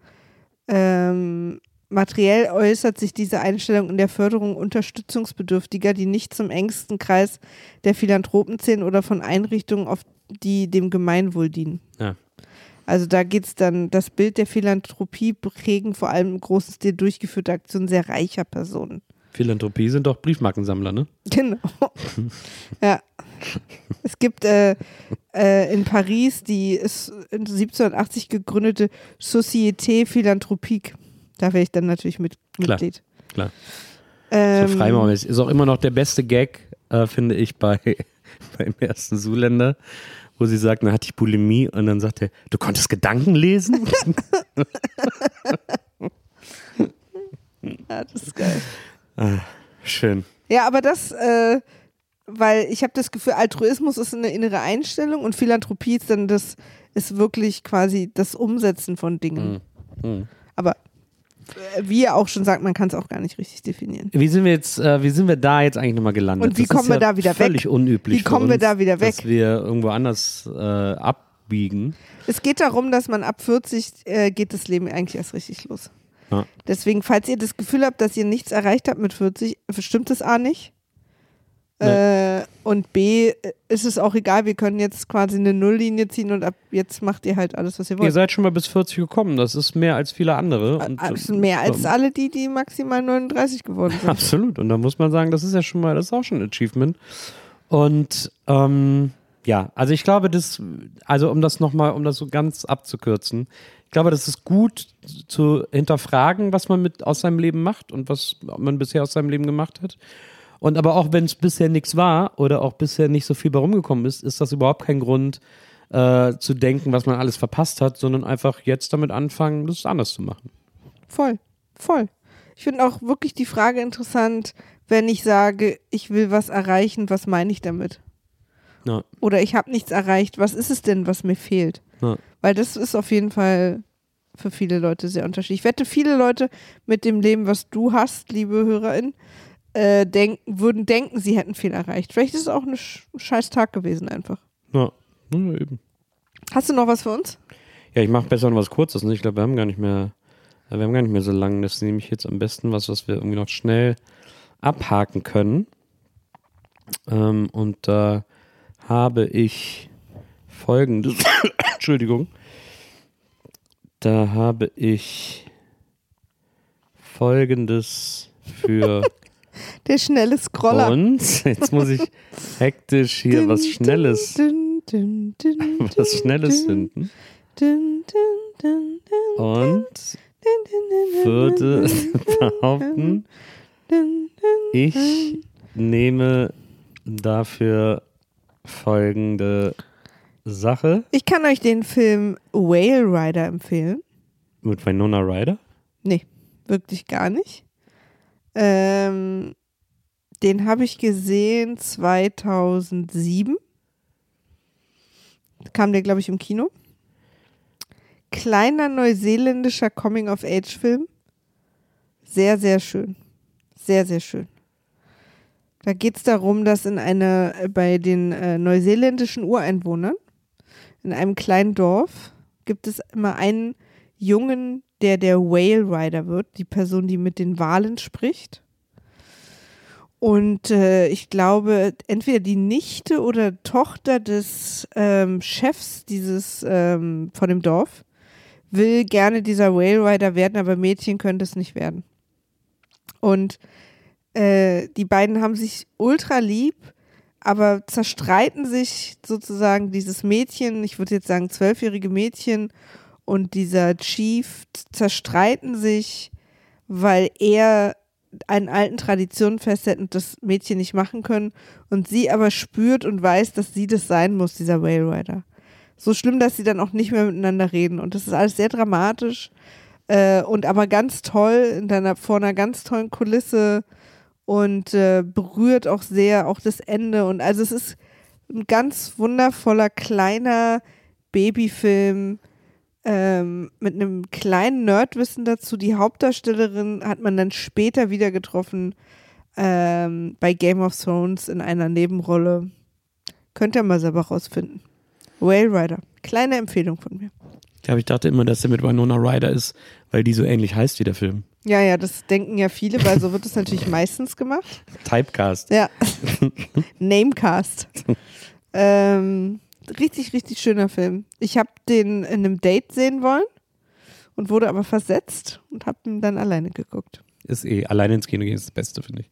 ähm, materiell äußert sich diese Einstellung in der Förderung Unterstützungsbedürftiger, die nicht zum engsten Kreis der Philanthropen zählen oder von Einrichtungen, auf die dem Gemeinwohl dienen. Ja. Also da geht es dann, das Bild der Philanthropie prägen vor allem im großen Stil durchgeführte Aktionen sehr reicher Personen. Philanthropie sind doch Briefmarkensammler, ne? Genau. [LAUGHS] ja. Es gibt äh, äh, in Paris die ist in 1780 gegründete Société Philanthropique. Da wäre ich dann natürlich mit, Klar, Mitglied. klar. Ähm, So Freimaurermäßig. Ist auch immer noch der beste Gag, äh, finde ich, bei, [LAUGHS] beim ersten Zuländer, wo sie sagt, dann hatte ich Bulimie und dann sagt er, du konntest Gedanken lesen? [LAUGHS] ja, das ist geil. Schön. Ja, aber das, äh, weil ich habe das Gefühl, Altruismus ist eine innere Einstellung und Philanthropie ist dann das, ist wirklich quasi das Umsetzen von Dingen. Mhm. Aber äh, wie er auch schon sagt, man kann es auch gar nicht richtig definieren. Wie sind wir jetzt, äh, wie sind wir da jetzt eigentlich nochmal gelandet? Und wie Das kommen ist wir ja da wieder weg? völlig unüblich. Wie für kommen wir uns, da wieder weg? Dass wir irgendwo anders äh, abbiegen. Es geht darum, dass man ab 40 äh, geht das Leben eigentlich erst richtig los. Ja. Deswegen, falls ihr das Gefühl habt, dass ihr nichts erreicht habt mit 40, stimmt es A nicht. Äh, und B äh, ist es auch egal, wir können jetzt quasi eine Nulllinie ziehen und ab jetzt macht ihr halt alles, was ihr Ihr wollt. seid schon mal bis 40 gekommen. Das ist mehr als viele andere. Und, Das sind mehr als ähm, alle die, die maximal 39 geworden [LAUGHS] sind. Absolut. Und da muss man sagen, das ist ja schon mal, das ist auch schon ein Achievement. Und ähm, ja, also ich glaube, das, also um das nochmal, um das so ganz abzukürzen, ich glaube, das ist gut zu hinterfragen, was man mit aus seinem Leben macht und was man bisher aus seinem Leben gemacht hat. Und aber auch wenn es bisher nichts war oder auch bisher nicht so viel bei rumgekommen ist, ist das überhaupt kein Grund äh, zu denken, was man alles verpasst hat, sondern einfach jetzt damit anfangen, das anders zu machen. Voll, voll. Ich finde auch wirklich die Frage interessant, wenn ich sage, ich will was erreichen, was meine ich damit? Ja. Oder ich habe nichts erreicht, was ist es denn, was mir fehlt? Ja. Weil das ist auf jeden Fall für viele Leute sehr unterschiedlich. Ich wette, viele Leute mit dem Leben, was du hast, liebe HörerInnen, äh, denken, würden denken, sie hätten viel erreicht. Vielleicht ist es auch ein sch scheiß Tag gewesen einfach. Ja, ja eben. Hast du noch was für uns? Ja, ich mache besser noch was Kurzes. Ne? Ich glaube, wir haben gar nicht mehr, äh, wir haben gar nicht mehr so lange. Das nehme ich jetzt am besten was, was wir irgendwie noch schnell abhaken können. Ähm, und da habe ich folgendes, Entschuldigung, da habe ich folgendes für Der schnelle Scroller. uns. Jetzt muss ich hektisch hier was Schnelles, Dün, dün, dün, dün, was Schnelles dün, finden. dün, dün, dün, dün, Und dün, dün, dün, würde dün, behaupten, dün, dün. ich nehme dafür folgende Sache Ich kann euch den Film Whale Rider empfehlen. mit Winona Ryder. Nee, wirklich gar nicht. Ähm, den habe ich gesehen 2007. Kam der, glaube ich, im Kino. Kleiner neuseeländischer Coming-of-Age-Film. Sehr, sehr schön. Sehr, sehr schön. Da geht es darum, dass in einer, bei den äh, neuseeländischen Ureinwohnern, in einem kleinen Dorf, gibt es immer einen Jungen, der der Whale Rider wird, die Person, die mit den Walen spricht. Und äh, ich glaube, entweder die Nichte oder Tochter des ähm, Chefs dieses ähm, von dem Dorf will gerne dieser Whale Rider werden, aber Mädchen könnte es nicht werden. Und äh, die beiden haben sich ultra lieb, aber zerstreiten sich sozusagen dieses Mädchen, ich würde jetzt sagen zwölfjährige Mädchen und dieser Chief zerstreiten sich, weil er einen alten Traditionen festhält und das Mädchen nicht machen können und sie aber spürt und weiß, dass sie das sein muss, dieser Whale Rider. So schlimm, dass sie dann auch nicht mehr miteinander reden und das ist alles sehr dramatisch äh, und aber ganz toll in deiner, vor einer ganz tollen Kulisse und äh, berührt auch sehr auch das Ende und also es ist ein ganz wundervoller kleiner Babyfilm, ähm, mit einem kleinen Nerdwissen dazu. Die Hauptdarstellerin hat man dann später wieder getroffen ähm, bei Game of Thrones in einer Nebenrolle. Könnt ihr mal selber rausfinden. Whale Rider. Kleine Empfehlung von mir. Ich glaube, ich dachte immer, dass der mit Winona Ryder ist, weil die so ähnlich heißt wie der Film. Ja, ja, das denken ja viele, weil so wird es natürlich meistens gemacht. Typecast. Ja. [LAUGHS] Namecast. ähm, richtig, richtig schöner Film. Ich habe den in einem Date sehen wollen und wurde aber versetzt und habe ihn dann alleine geguckt. Ist eh, alleine ins Kino gehen ist das Beste, finde ich.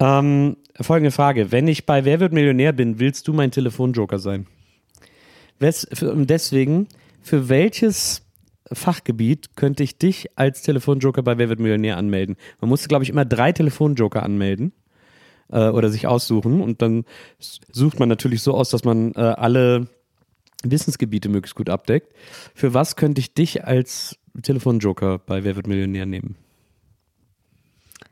Ähm, folgende Frage. Wenn ich bei Wer wird Millionär bin, willst du mein Telefonjoker sein? Wes, deswegen, für welches Fachgebiet könnte ich dich als Telefonjoker bei Wer wird Millionär anmelden? Man musste, glaube ich, immer drei Telefonjoker anmelden äh, oder sich aussuchen. Und dann sucht man natürlich so aus, dass man äh, alle Wissensgebiete möglichst gut abdeckt. Für was könnte ich dich als Telefonjoker bei Wer wird Millionär nehmen?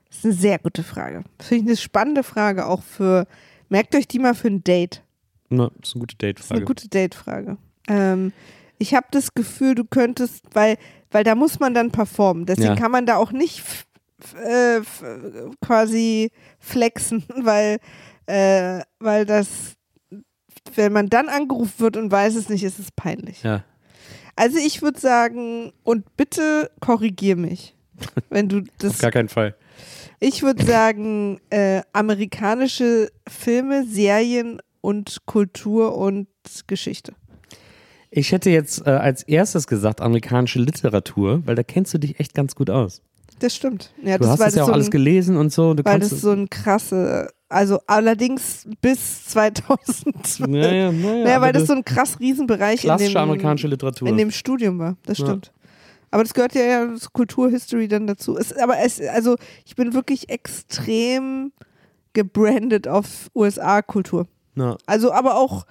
Das ist eine sehr gute Frage. Das finde ich eine spannende Frage, auch für, merkt euch die mal für ein Date. Na, das ist eine gute Das ist Date-Frage. eine gute Date-Frage. Ähm, ich habe das Gefühl, du könntest, weil, weil da muss man dann performen. Deswegen Ja. kann man da auch nicht f- f- äh, f- quasi flexen, [LAUGHS] weil, äh, weil das, wenn man dann angerufen wird und weiß es nicht, ist es peinlich. Ja. Also ich würde sagen, und bitte korrigier mich, [LAUGHS] wenn du Auf das. gar keinen Fall. Ich würde sagen, äh, amerikanische Filme, Serien und Kultur und Geschichte. Ich hätte jetzt äh, als erstes gesagt amerikanische Literatur, weil da kennst du dich echt ganz gut aus. Das stimmt. Ja, Du das, hast das ja auch so alles ein, gelesen und so. Du Weil das so ein krasse, also allerdings bis 2012. ja, ja, naja, [LAUGHS] Ja, aber weil das so ein krass Riesenbereich in dem, amerikanische Literatur. in dem Studium war. Das Ja. stimmt. Aber das gehört ja, ja zur Kulturhistory dann dazu. Es, aber es, also ich bin wirklich extrem gebrandet auf USA-Kultur. Na, Also aber auch,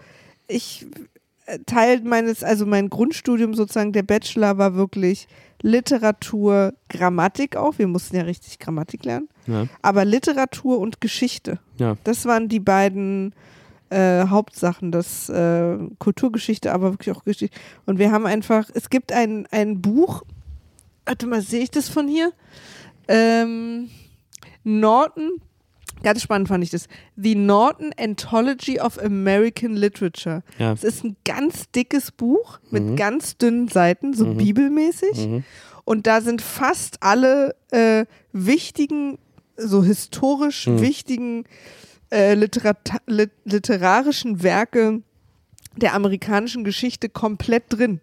ich Teil meines, also mein Grundstudium sozusagen, der Bachelor war wirklich Literatur, Grammatik auch. Wir mussten ja richtig Grammatik lernen. ja, Aber Literatur und Geschichte. ja. Das waren die beiden äh, Hauptsachen, das äh, Kulturgeschichte, aber wirklich auch Geschichte. Und wir haben einfach, es gibt ein, ein Buch, warte mal, sehe ich das von hier? Ähm, Norton, ganz spannend fand ich das. The Norton Anthology of American Literature. Ja. Es ist ein ganz dickes Buch mit Mhm. ganz dünnen Seiten, so bibelmäßig. Mhm. Und da sind fast alle äh, wichtigen, so historisch Mhm. wichtigen äh, Literata lit literarischen Werke der amerikanischen Geschichte komplett drin.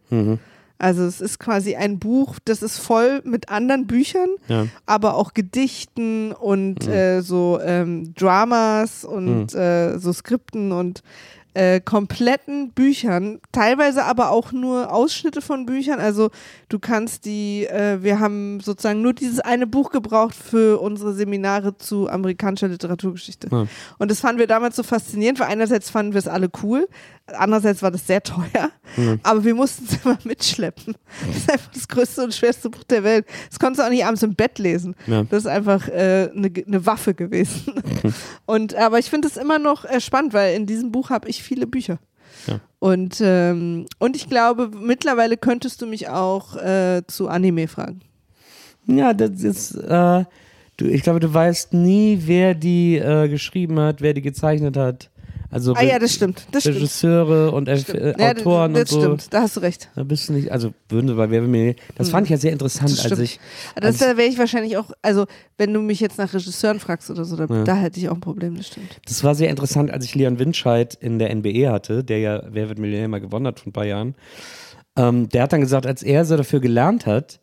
Mhm. Also es ist quasi ein Buch, das ist voll mit anderen Büchern, Ja. aber auch Gedichten und äh, so ähm, Dramas und äh, so Skripten und äh, kompletten Büchern, teilweise aber auch nur Ausschnitte von Büchern. Also du kannst die, äh, wir haben sozusagen nur dieses eine Buch gebraucht für unsere Seminare zu amerikanischer Literaturgeschichte. Ja. Und das fanden wir damals so faszinierend, weil einerseits fanden wir es alle cool, andererseits war das sehr teuer, aber wir mussten es [LAUGHS] immer mitschleppen. Das ist einfach das größte und schwerste Buch der Welt. Das konntest du auch nicht abends im Bett lesen. Ja. Das ist einfach äh, eine eine Waffe gewesen. [LAUGHS] und aber ich finde es immer noch äh, spannend, weil in diesem Buch habe ich viele Bücher. Ja. Und, ähm, und ich glaube, mittlerweile könntest du mich auch äh, zu Anime fragen. Ja, das ist, äh, Du, ich glaube, du weißt nie, wer die äh, geschrieben hat, wer die gezeichnet hat. Also Ah ja, das stimmt. Das stimmt. Regisseure und äh, Stimmt. äh, Ja, Autoren das, das und so. stimmt. Da hast du recht. Da bist du nicht, also würden bei Wer Millionär. Das fand ich ja sehr interessant, Das als stimmt. ich. Das wäre ich wahrscheinlich auch, also wenn du mich jetzt nach Regisseuren fragst oder so, da, Ja. da hätte ich auch ein Problem, das stimmt. Das war sehr interessant, als ich Leon Winscheid in der NBE hatte, der ja Wer wird Millionär mal gewonnen hat vor ein paar Jahren. Ähm, der hat dann gesagt, als er so dafür gelernt hat,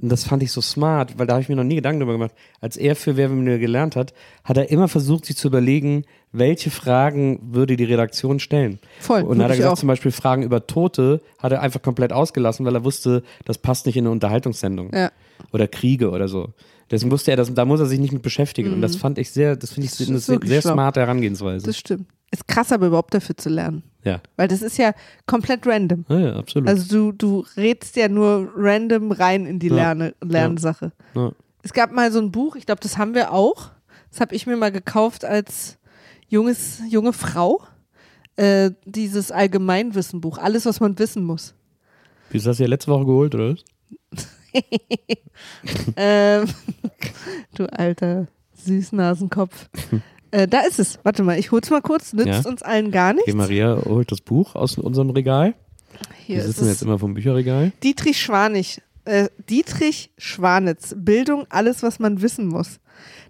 und das fand ich so smart, weil da habe ich mir noch nie Gedanken darüber gemacht, als er für Wer wird Millionär gelernt hat, hat er immer versucht, sich zu überlegen, welche Fragen würde die Redaktion stellen. Voll, Und dann hat er gesagt, auch. zum Beispiel Fragen über Tote hat er einfach komplett ausgelassen, weil er wusste, das passt nicht in eine Unterhaltungssendung. Ja. Oder Kriege oder so. Deswegen wusste er, dass, da muss er sich nicht mit beschäftigen. Und das fand ich sehr, das finde ich Mhm. Das eine sehr, sehr smarte Herangehensweise. Das stimmt. Ist krass, aber überhaupt dafür zu lernen. Ja. Weil das ist ja komplett random. Ja, ja, absolut. Also du, du redst ja nur random rein in die Ja. Lerne, Lernsache. ja. Es gab mal so ein Buch, ich glaube, das haben wir auch. Das habe ich mir mal gekauft als junges, junge Frau. Äh, dieses Allgemeinwissenbuch. Alles, was man wissen muss. Wie ist das ja letzte Woche geholt, oder? [LAUGHS] ähm, du alter Süßnasenkopf. [LAUGHS] äh, da ist es. Warte mal, ich hol's mal kurz. Nützt Ja. uns allen gar nichts. Okay, Maria holt das Buch aus unserem Regal. Hier Wir sitzen jetzt immer vom Bücherregal. Dietrich Schwanich. Äh, Dietrich Schwanitz. Bildung, alles, was man wissen muss.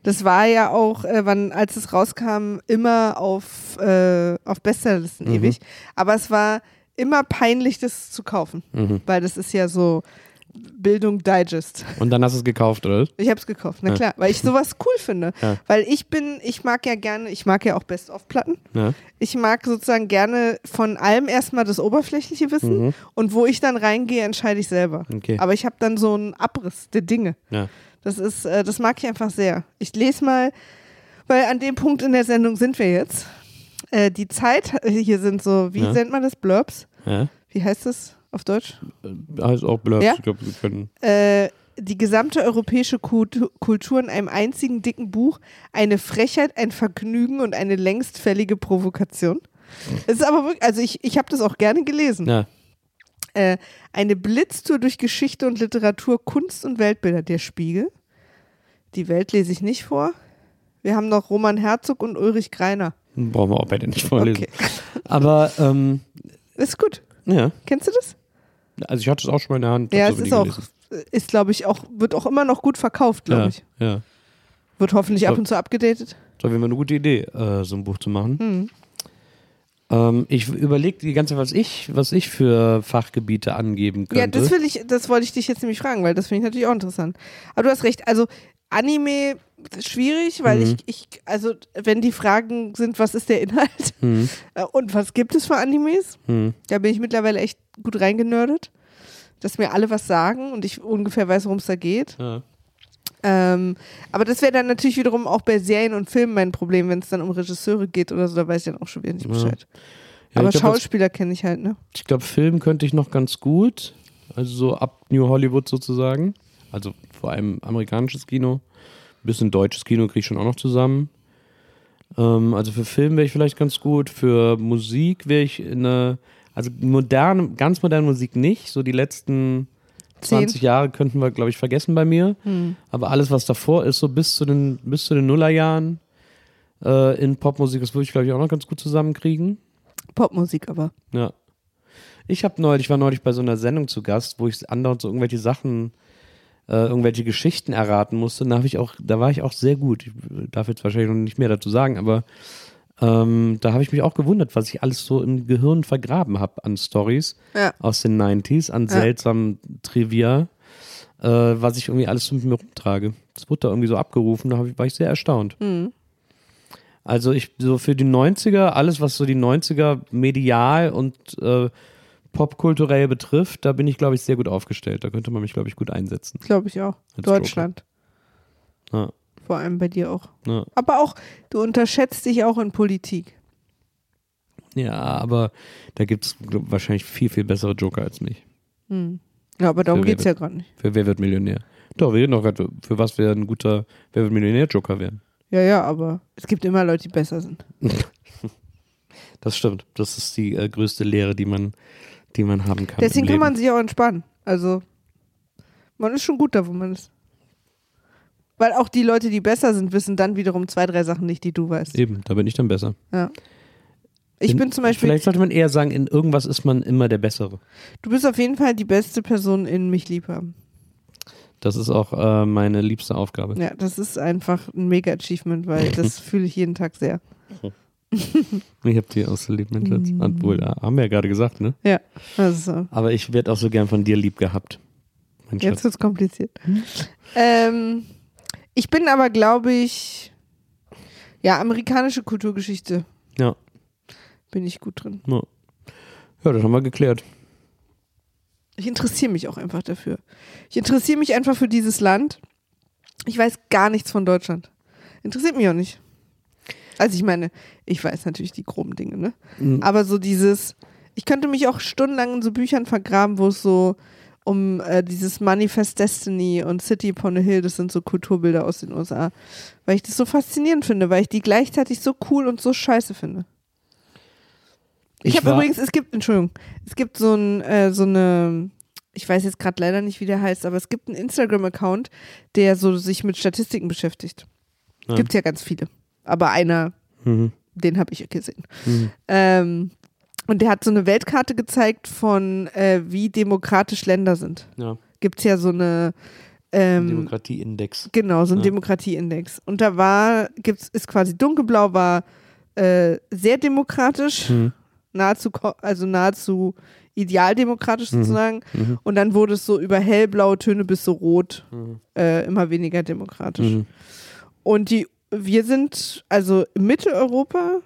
Das war ja auch, äh, wann, als es rauskam, immer auf, äh, auf Bestsellerlisten Mhm. ewig. Aber es war immer peinlich, das zu kaufen. Mhm. Weil das ist ja so Bildung Digest. Und dann hast du es gekauft, oder? Ich habe es gekauft, na Ja. klar, weil ich sowas cool finde. Ja. Weil ich bin, ich mag ja gerne, ich mag ja auch Best-of-Platten. Ja. Ich mag sozusagen gerne von allem erstmal das oberflächliche Wissen Mhm. und wo ich dann reingehe, entscheide ich selber. Okay. Aber ich habe dann so einen Abriss der Dinge. Ja. Das ist, äh, das mag ich einfach sehr. Ich lese mal, weil an dem Punkt in der Sendung sind wir jetzt. Äh, die Zeit, hier sind so, wie nennt man das? Blurbs? Wie heißt das auf Deutsch? Also auch Blurbs. Ja? Ich glaube, wir können. äh, die gesamte europäische Kultu- Kultur in einem einzigen dicken Buch eine Frechheit, ein Vergnügen und eine längst fällige Provokation. Es ist aber wirklich, also ich, ich habe das auch gerne gelesen. Ja. Äh, eine Blitztour durch Geschichte und Literatur, Kunst und Weltbilder. Der Spiegel. Die Welt lese ich nicht vor. Wir haben noch Roman Herzog und Ulrich Greiner. Brauchen wir auch beide nicht vorlesen. Okay. Aber, ähm, Ist gut. ja. Kennst du das? Also ich hatte es auch schon mal in der Hand. ja, es ist auch, ist glaube ich auch, wird auch immer noch gut verkauft, glaube ja, ich. Ja. Wird hoffentlich So. ab und zu abgedatet. Das war immer eine gute Idee, äh, so ein Buch zu machen. Hm. Ähm, ich überlege die ganze Zeit, was ich, was ich für Fachgebiete angeben könnte. Ja, das will ich, das wollte ich dich jetzt nämlich fragen, weil das finde ich natürlich auch interessant. Aber du hast recht, also Anime ist schwierig, weil Mhm. ich, ich, also wenn die Fragen sind, was ist der Inhalt Hm, [LAUGHS] äh, und was gibt es für Animes, hm. da bin ich mittlerweile echt gut reingenördet, dass mir alle was sagen und ich ungefähr weiß, worum es da geht. Ja. Ähm, aber das wäre dann natürlich wiederum auch bei Serien und Filmen mein Problem, wenn es dann um Regisseure geht oder so, da weiß ich dann auch schon wieder nicht Ja. Bescheid. Ja, aber glaub, was- Schauspieler kenne ich halt, ne? Ich glaube, Film könnte ich noch ganz gut. Also so ab New Hollywood sozusagen. Also vor allem amerikanisches Kino. Ein bisschen deutsches Kino kriege ich schon auch noch zusammen. Ähm, also für Film wäre ich vielleicht ganz gut. Für Musik wäre ich in einer, also moderne, ganz moderne Musik nicht. So die letzten Zehn. 20 Jahre könnten wir, glaube ich, vergessen bei mir. Hm. Aber alles, was davor ist, so bis zu den, bis zu den Nullerjahren äh, in Popmusik, das würde ich, glaube ich, auch noch ganz gut zusammenkriegen. Popmusik aber. Ja. Ich habe neulich, ich war neulich bei so einer Sendung zu Gast, wo ich andauernd so irgendwelche Sachen, äh, irgendwelche Geschichten erraten musste. Da, ich auch, da war ich auch sehr gut. Ich darf jetzt wahrscheinlich noch nicht mehr dazu sagen, aber ähm, da habe ich mich auch gewundert, was ich alles so im Gehirn vergraben habe an Stories Ja. aus den 90s, an Ja. seltsamen Trivia, äh, was ich irgendwie alles mit mir rumtrage. Das wurde da irgendwie so abgerufen, da ich, war ich sehr erstaunt. Hm. Also ich so für die 90er, alles was so die 90er medial und äh, popkulturell betrifft, da bin ich glaube ich sehr gut aufgestellt. Da könnte man mich glaube ich gut einsetzen. Glaube ich auch. Als Deutschland. Ja, Vor allem bei dir auch. ja. Aber auch, du unterschätzt dich auch in Politik. ja aber da gibt es wahrscheinlich viel, viel bessere Joker als mich. Hm. Ja, aber darum geht es ja gerade nicht. Für Wer wird Millionär? Doch, wir reden doch gerade, für was wäre ein guter Wer wird Millionär-Joker werden. Ja, ja, aber es gibt immer Leute, die besser sind. [LAUGHS] Das stimmt. Das ist die äh, größte Lehre, die man, die man haben kann. Deswegen kann man sich auch entspannen. Also, man ist schon gut da, wo man ist. Weil auch die Leute, die besser sind, wissen dann wiederum zwei, drei Sachen nicht, die du weißt. Eben, da bin ich dann besser. Ja. Ich In- bin zum Beispiel, Vielleicht sollte man eher sagen, in irgendwas ist man immer der Bessere. du bist auf jeden Fall die beste Person in mich lieb haben. Das ist auch äh, meine liebste Aufgabe. Ja, das ist einfach ein mega Achievement, weil [LAUGHS] das fühle ich jeden Tag sehr. [LAUGHS] Ich habe die ausgeliebt, mein Schatz. Mm. Obwohl, haben wir ja gerade gesagt, ne? Ja, also Aber ich werde auch so gern von dir lieb gehabt. Jetzt Schatz. wird's kompliziert. Ähm, ich bin aber, glaube ich, ja, amerikanische Kulturgeschichte Ja. bin ich gut drin. ja. Ja, das haben wir geklärt. Ich interessiere mich auch einfach dafür. Ich interessiere mich einfach für dieses Land. Ich weiß gar nichts von Deutschland. Interessiert mich auch nicht. Also ich meine, ich weiß natürlich die groben Dinge, ne? Mhm. Aber so dieses, ich könnte mich auch stundenlang in so Büchern vergraben, wo es so um äh, dieses Manifest Destiny und City upon a Hill, das sind so Kulturbilder aus den USA, weil ich das so faszinierend finde, weil ich die gleichzeitig so cool und so scheiße finde. Ich, Ich habe übrigens, es gibt, Entschuldigung, es gibt so ein, äh, so eine, ich weiß jetzt gerade leider nicht, wie der heißt, aber es gibt einen Instagram-Account, der so sich mit Statistiken beschäftigt. Ja. Gibt's ja ganz viele. Aber einer, Mhm. den habe ich gesehen. Mhm. Ähm, und der hat so eine Weltkarte gezeigt von, äh, wie demokratisch Länder sind. Ja. Gibt's ja so eine, ähm, Demokratieindex. Genau, so ein Ja. Demokratieindex. Und da war, gibt's, ist quasi dunkelblau, war äh, sehr demokratisch, Mhm. nahezu, also nahezu idealdemokratisch Mhm. sozusagen. Mhm. Und dann wurde es so über hellblaue Töne bis so rot Mhm. äh, immer weniger demokratisch. Mhm. Und die, wir sind, also Mitteleuropa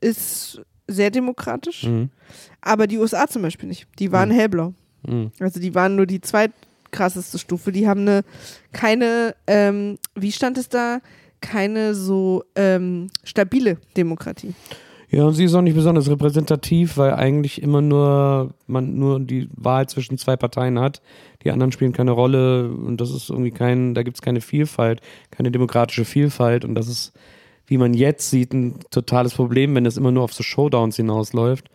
ist sehr demokratisch, Mhm. aber die USA zum Beispiel nicht. Die waren Mhm. hellblau. Mhm. Also die waren nur die zweitkrasseste Stufe. Die haben eine, keine, ähm, wie stand es da? Keine so ähm, stabile Demokratie. Ja, und sie ist auch nicht besonders repräsentativ, weil eigentlich immer nur man nur die Wahl zwischen zwei Parteien hat. Die anderen spielen keine Rolle und das ist irgendwie kein, da gibt es keine Vielfalt, keine demokratische Vielfalt und das ist, wie man jetzt sieht, ein totales Problem, wenn es immer nur auf so Showdowns hinausläuft.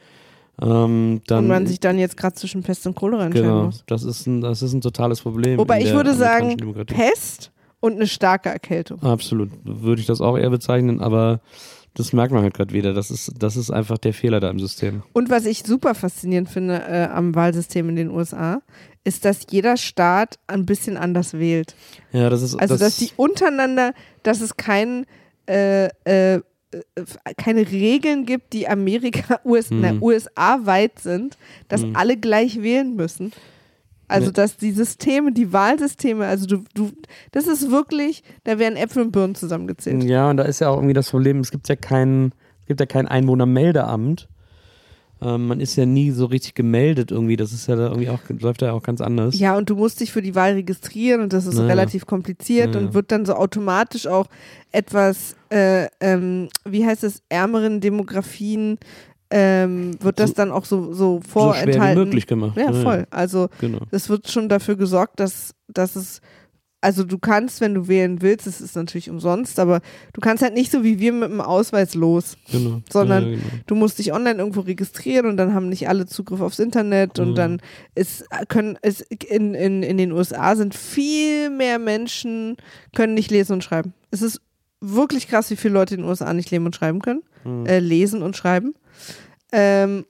Ähm, dann, und man sich dann jetzt gerade zwischen Pest und Cholera entscheiden genau, muss. das ist ein, das ist ein totales Problem. Wobei ich würde sagen, Demokratie. Pest und eine starke Erkältung. Absolut, würde ich das auch eher bezeichnen, aber das merkt man halt gerade wieder. Das ist, das ist einfach der Fehler da im System. Und was ich super faszinierend finde äh, am Wahlsystem in den USA, ist, dass jeder Staat ein bisschen anders wählt. Ja, das ist Also, das, dass die untereinander, dass es kein, äh, äh, äh, keine Regeln gibt, die Amerika, [LAUGHS] US, Mhm. na, USA weit sind, dass Mhm. alle gleich wählen müssen. Also, dass die Systeme, die Wahlsysteme, also du, du, das ist wirklich, da werden Äpfel und Birnen zusammengezählt. Ja, und da ist ja auch irgendwie das Problem, es gibt ja kein, es gibt ja kein Einwohnermeldeamt. Ähm, man ist ja nie so richtig gemeldet irgendwie. Das ist ja da irgendwie auch, läuft ja auch ganz anders. Ja, und du musst dich für die Wahl registrieren und das ist Naja. relativ kompliziert Naja. und wird dann so automatisch auch etwas, äh, ähm, wie heißt es, ärmeren Demografien, ähm, wird das dann auch so, so so schwer vorenthalten. wie möglich gemacht. Ja, voll. Also Genau. es wird schon dafür gesorgt, dass, dass es, also du kannst, wenn du wählen willst, es ist natürlich umsonst, aber du kannst halt nicht so wie wir mit dem Ausweis los. genau. [LAUGHS] Sondern ja, genau. Du musst dich online irgendwo registrieren und dann haben nicht alle Zugriff aufs Internet und Mhm. dann ist, können es in, in, in den USA sind viel mehr Menschen können nicht lesen und schreiben. Es ist wirklich krass, wie viele Leute in den USA nicht lesen und schreiben können, Mhm. äh, lesen und schreiben. Ähm,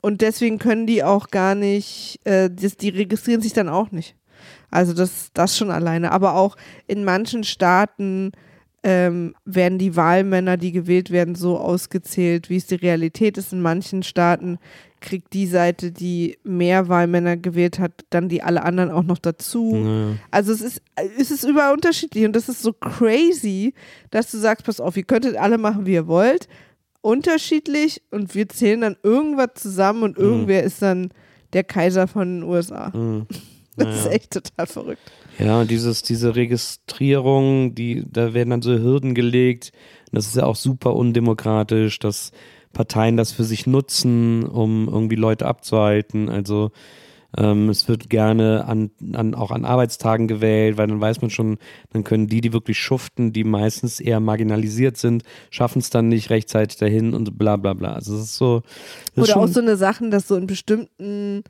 und deswegen können die auch gar nicht, äh, das, die registrieren sich dann auch nicht. Also das, das schon alleine. Aber auch in manchen Staaten ähm, werden die Wahlmänner, die gewählt werden, so ausgezählt, wie es die Realität ist. In manchen Staaten kriegt die Seite, die mehr Wahlmänner gewählt hat, dann die alle anderen auch noch dazu. Ja. Also es ist, es ist überall unterschiedlich und das ist so crazy, dass du sagst, pass auf, ihr könntet alle machen, wie ihr wollt, unterschiedlich und wir zählen dann irgendwas zusammen und irgendwer ist dann der Kaiser von den USA. Mhm. Das ist Naja. echt total verrückt. Ja, und dieses, diese Registrierung, die, da werden dann so Hürden gelegt. Das ist ja auch super undemokratisch, dass Parteien das für sich nutzen, um irgendwie Leute abzuhalten. Also ähm, es wird gerne an, an, auch an Arbeitstagen gewählt, weil dann weiß man schon, dann können die, die wirklich schuften, die meistens eher marginalisiert sind, schaffen es dann nicht rechtzeitig dahin und bla bla bla. Also es ist so. Ist Oder schon, auch so eine Sachen, dass so in bestimmten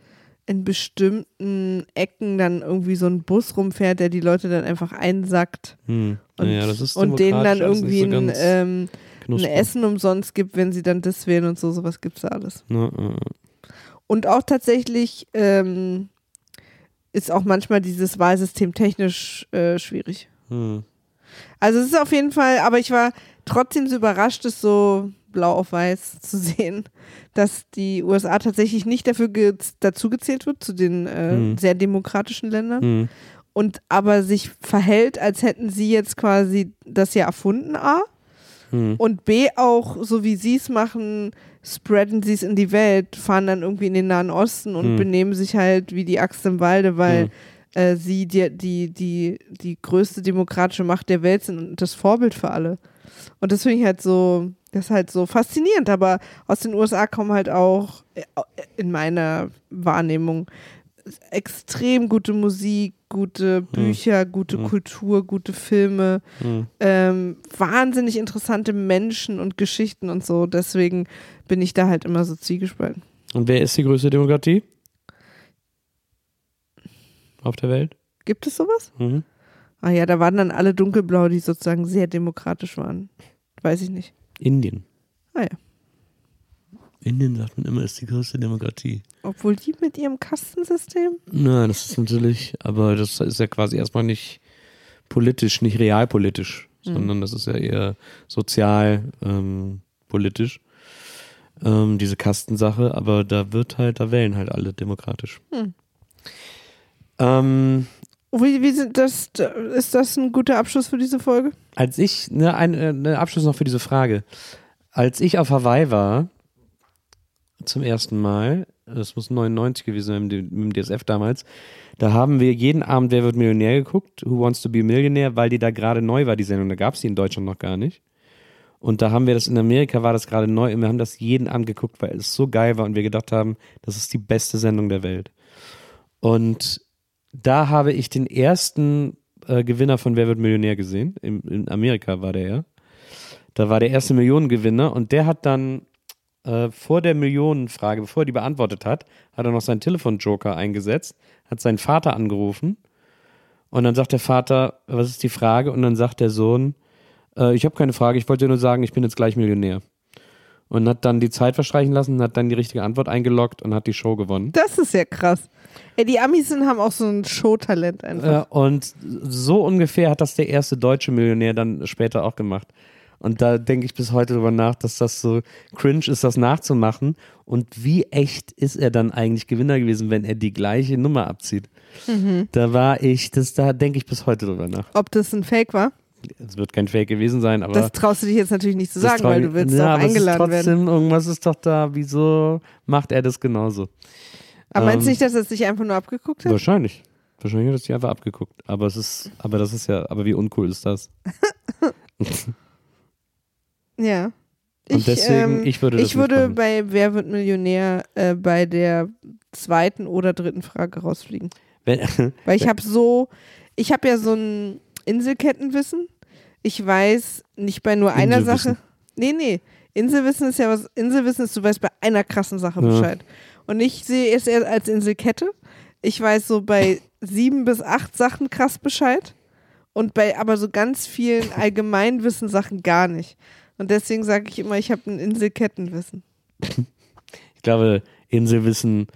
in bestimmten Ecken dann irgendwie so ein Bus rumfährt, der die Leute dann einfach einsackt Hm. und, ist und denen dann irgendwie so ein, ähm, ein. Essen umsonst gibt, wenn sie dann das wählen und so, sowas gibt's da alles. Ne, äh, Und auch tatsächlich ähm, ist auch manchmal dieses Wahlsystem technisch äh, schwierig. hm. Also es ist auf jeden Fall, aber ich war trotzdem so überrascht, es so blau auf weiß zu sehen, dass die USA tatsächlich nicht dafür ge dazu gezählt wird, zu den äh, Hm. sehr demokratischen Ländern. Hm. Und aber sich verhält, als hätten sie jetzt quasi das ja erfunden, A. Hm. Und B auch, so wie sie es machen, spreaden sie es in die Welt, fahren dann irgendwie in den Nahen Osten und Hm. benehmen sich halt wie die Axt im Walde, weil Hm. äh, sie die, die, die, die größte demokratische Macht der Welt sind und das Vorbild für alle. Und das finde ich halt so, das ist halt so faszinierend, aber aus den USA kommen halt auch äh, in meiner Wahrnehmung extrem gute Musik, gute Bücher, gute Kultur, gute Filme, Hm. ähm, wahnsinnig interessante Menschen und Geschichten und so. Deswegen bin ich da halt immer so zwiegespalten. Und wer ist die größte Demokratie? Auf der Welt? Gibt es sowas? Mhm. Ah ja, da waren dann alle dunkelblau, die sozusagen sehr demokratisch waren. Weiß ich nicht. Indien. Ah ja. Indien sagt man immer, ist die größte Demokratie. Obwohl die mit ihrem Kastensystem. Nein, das ist natürlich, aber das ist ja quasi erstmal nicht politisch, nicht realpolitisch, Mhm. sondern das ist ja eher sozial ähm, politisch. Ähm, diese Kastensache, aber da wird halt, da wählen halt alle demokratisch. Hm. Ähm, Wie, wie sind das, ist das ein guter Abschluss für diese Folge? als ich, ne, ein äh, ne Abschluss noch für diese Frage. Als ich auf Hawaii war, zum ersten Mal, das muss 99 gewesen sein mit dem- DSF damals, da haben wir jeden Abend Wer wird Millionär geguckt, Who Wants to be a Millionaire, weil die da gerade neu war, die Sendung, da gab es die in Deutschland noch gar nicht. Und da haben wir das, in Amerika war das gerade neu und wir haben das jeden Abend geguckt, weil es so geil war und wir gedacht haben, das ist die beste Sendung der Welt. Und da habe ich den ersten äh, Gewinner von Wer wird Millionär gesehen. In, in Amerika war der ja. Da war der erste Millionengewinner und der hat dann äh, vor der Millionenfrage, bevor er die beantwortet hat, hat er noch seinen Telefonjoker eingesetzt, hat seinen Vater angerufen und dann sagt der Vater, was ist die Frage? Und dann sagt der Sohn, äh, ich habe keine Frage, ich wollte nur sagen, ich bin jetzt gleich Millionär. Und hat dann die Zeit verstreichen lassen, hat dann die richtige Antwort eingeloggt und hat die Show gewonnen. Das ist ja krass. Ey, die Amis sind, haben auch so ein Showtalent einfach. Äh, und so ungefähr hat das der erste deutsche Millionär dann später auch gemacht. Und da denke ich bis heute drüber nach, dass das so cringe ist, das nachzumachen. Und wie echt ist er dann eigentlich Gewinner gewesen, wenn er die gleiche Nummer abzieht? Mhm. Da war ich, das, da denke ich bis heute drüber nach. Ob das ein Fake war? Es wird kein Fake gewesen sein, aber. Das traust du dich jetzt natürlich nicht zu sagen, weil ich- du willst ja, ist eingeladen trotzdem, werden. Irgendwas ist doch da. Wieso macht er das genauso? Aber meinst du Ähm, nicht, dass er es sich einfach nur abgeguckt hat? Wahrscheinlich. Wahrscheinlich hat er sich einfach abgeguckt. Aber es ist, aber das ist ja, aber wie uncool ist das? [LAUGHS] Ja. Und deswegen, ich würde das ich würde machen. bei Wer wird Millionär äh, bei der zweiten oder dritten Frage rausfliegen. Wenn, [LAUGHS] Weil ich habe so, ich habe ja so ein Inselkettenwissen. Ich weiß nicht bei nur einer. Sache. Nee, nee. Inselwissen ist ja was, Inselwissen ist, du weißt bei einer krassen Sache Ja. Bescheid. Und ich sehe es eher als Inselkette. Ich weiß so bei sieben bis acht Sachen krass Bescheid. Und bei aber so ganz vielen [LAUGHS] Allgemeinwissen-Sachen gar nicht. Und deswegen sage ich immer, ich habe ein Inselkettenwissen. ich glaube, Inselwissen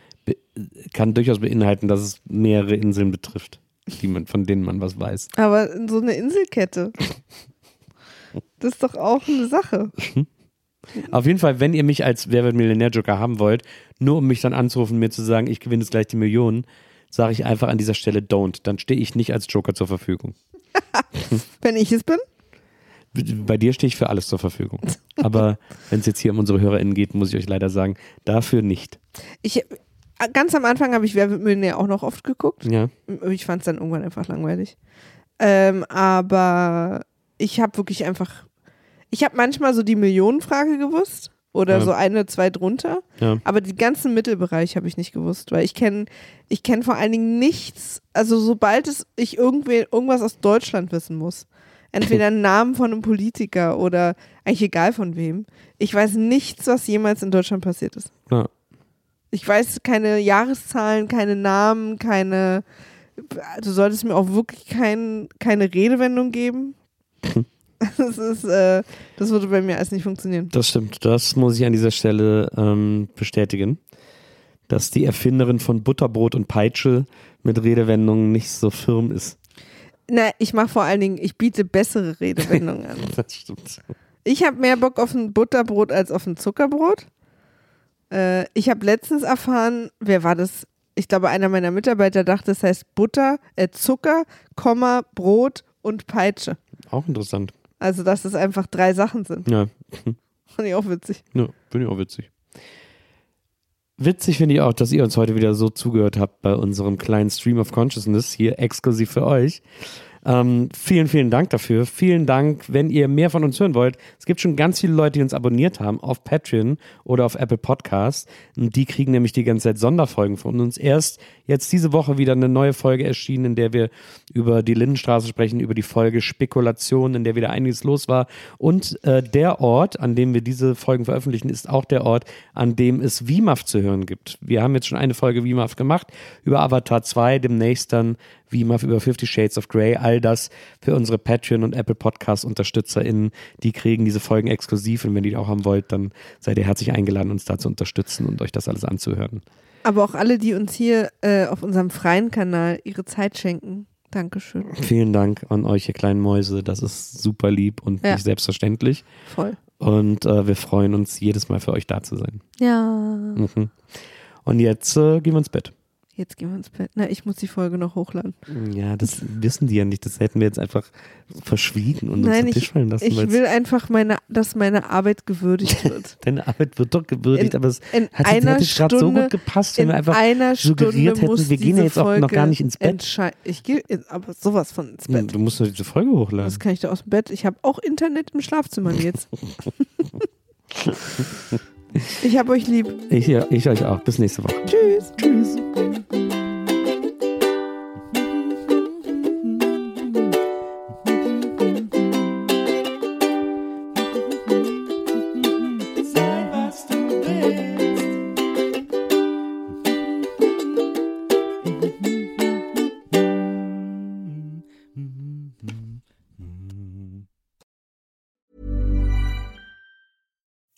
kann durchaus beinhalten, dass es mehrere Inseln betrifft, die man, von denen man was weiß. Aber so eine Inselkette. Das ist doch auch eine Sache. Auf jeden Fall, wenn ihr mich als Wer wird Millionär-Joker haben wollt, nur um mich dann anzurufen, mir zu sagen, ich gewinne jetzt gleich die Millionen, sage ich einfach an dieser Stelle don't. Dann stehe ich nicht als Joker zur Verfügung. [LAUGHS] Wenn ich es bin? Bei dir stehe ich für alles zur Verfügung. Aber [LAUGHS] wenn es jetzt hier um unsere HörerInnen geht, muss ich euch leider sagen, dafür nicht. Ich, ganz am Anfang habe ich Wer wird Millionär auch noch oft geguckt. Ja. Ich fand es dann irgendwann einfach langweilig. Ähm, aber ich habe wirklich einfach, ich habe manchmal so die Millionenfrage gewusst oder Ja. so eine, zwei drunter. Ja. Aber den ganzen Mittelbereich habe ich nicht gewusst, weil ich kenne ich kenn vor allen Dingen nichts, also sobald es ich irgendwie irgendwas aus Deutschland wissen muss, entweder einen Namen von einem Politiker oder eigentlich egal von wem, ich weiß nichts, was jemals in Deutschland passiert ist. Ja. Ich weiß keine Jahreszahlen, keine Namen, keine. Du solltest mir auch wirklich kein, keine Redewendung geben. [LAUGHS] Das ist, äh, das würde bei mir alles nicht funktionieren. Das stimmt. Das muss ich an dieser Stelle ähm, bestätigen. Dass die Erfinderin von Butterbrot und Peitsche mit Redewendungen nicht so firm ist. Na, ich mache vor allen Dingen, ich biete bessere Redewendungen an. [LAUGHS] Das stimmt. Ich habe mehr Bock auf ein Butterbrot als auf ein Zuckerbrot. Äh, ich habe letztens erfahren, wer war das? Ich glaube, einer meiner Mitarbeiter dachte, es heißt Butter, äh, Zucker, Komma, Brot und Peitsche. Auch interessant. Also, dass es einfach drei Sachen sind. Ja, Fand ich auch witzig. ja finde ich auch witzig. Witzig finde ich auch, dass ihr uns heute wieder so zugehört habt bei unserem kleinen Stream of Consciousness hier exklusiv für euch. Ähm, vielen, vielen Dank dafür. Vielen Dank, wenn ihr mehr von uns hören wollt. Es gibt schon ganz viele Leute, die uns abonniert haben auf Patreon oder auf Apple Podcasts. Und die kriegen nämlich die ganze Zeit Sonderfolgen von uns. Erst jetzt diese Woche wieder eine neue Folge erschienen, in der wir über die Lindenstraße sprechen, über die Folge Spekulation, in der wieder einiges los war. Und äh, der Ort, an dem wir diese Folgen veröffentlichen, ist auch der Ort, an dem es WIMAF zu hören gibt. Wir haben jetzt schon eine Folge WIMAF gemacht über Avatar 2, demnächst dann WIMAF über Fifty Shades of Grey. All das für unsere Patreon und Apple Podcast UnterstützerInnen. Die kriegen diese Folgen exklusiv und wenn ihr die auch haben wollt, dann seid ihr herzlich eingeladen, uns da zu unterstützen und euch das alles anzuhören. Aber auch alle, die uns hier äh, auf unserem freien Kanal ihre Zeit schenken. Dankeschön. Vielen Dank an euch, ihr kleinen Mäuse. Das ist super lieb und Ja. nicht selbstverständlich. Voll. Und äh, wir freuen uns jedes Mal für euch da zu sein. Ja. Mhm. Und jetzt äh, gehen wir ins Bett. Jetzt gehen wir ins Bett. Na, ich muss die Folge noch hochladen. Ja, das wissen die ja nicht. Das hätten wir jetzt einfach verschwiegen und uns Nein, auf den Tisch fallen lassen. ich will einfach, meine, dass meine Arbeit gewürdigt [LAUGHS] wird. Deine Arbeit wird doch gewürdigt, In- aber es hat, einer hätte gerade so gut gepasst, wenn wir einfach suggeriert hätten, wir gehen ja jetzt auch noch gar nicht ins Bett. Ich gehe aber sowas von ins Hm, Bett. Du musst nur diese Folge hochladen. Was kann ich da aus dem Bett? Ich habe auch Internet im Schlafzimmer jetzt. [LAUGHS] [LAUGHS] ich habe euch lieb. Ich, ja, ich euch auch. Bis nächste Woche. Tschüss. Tschüss.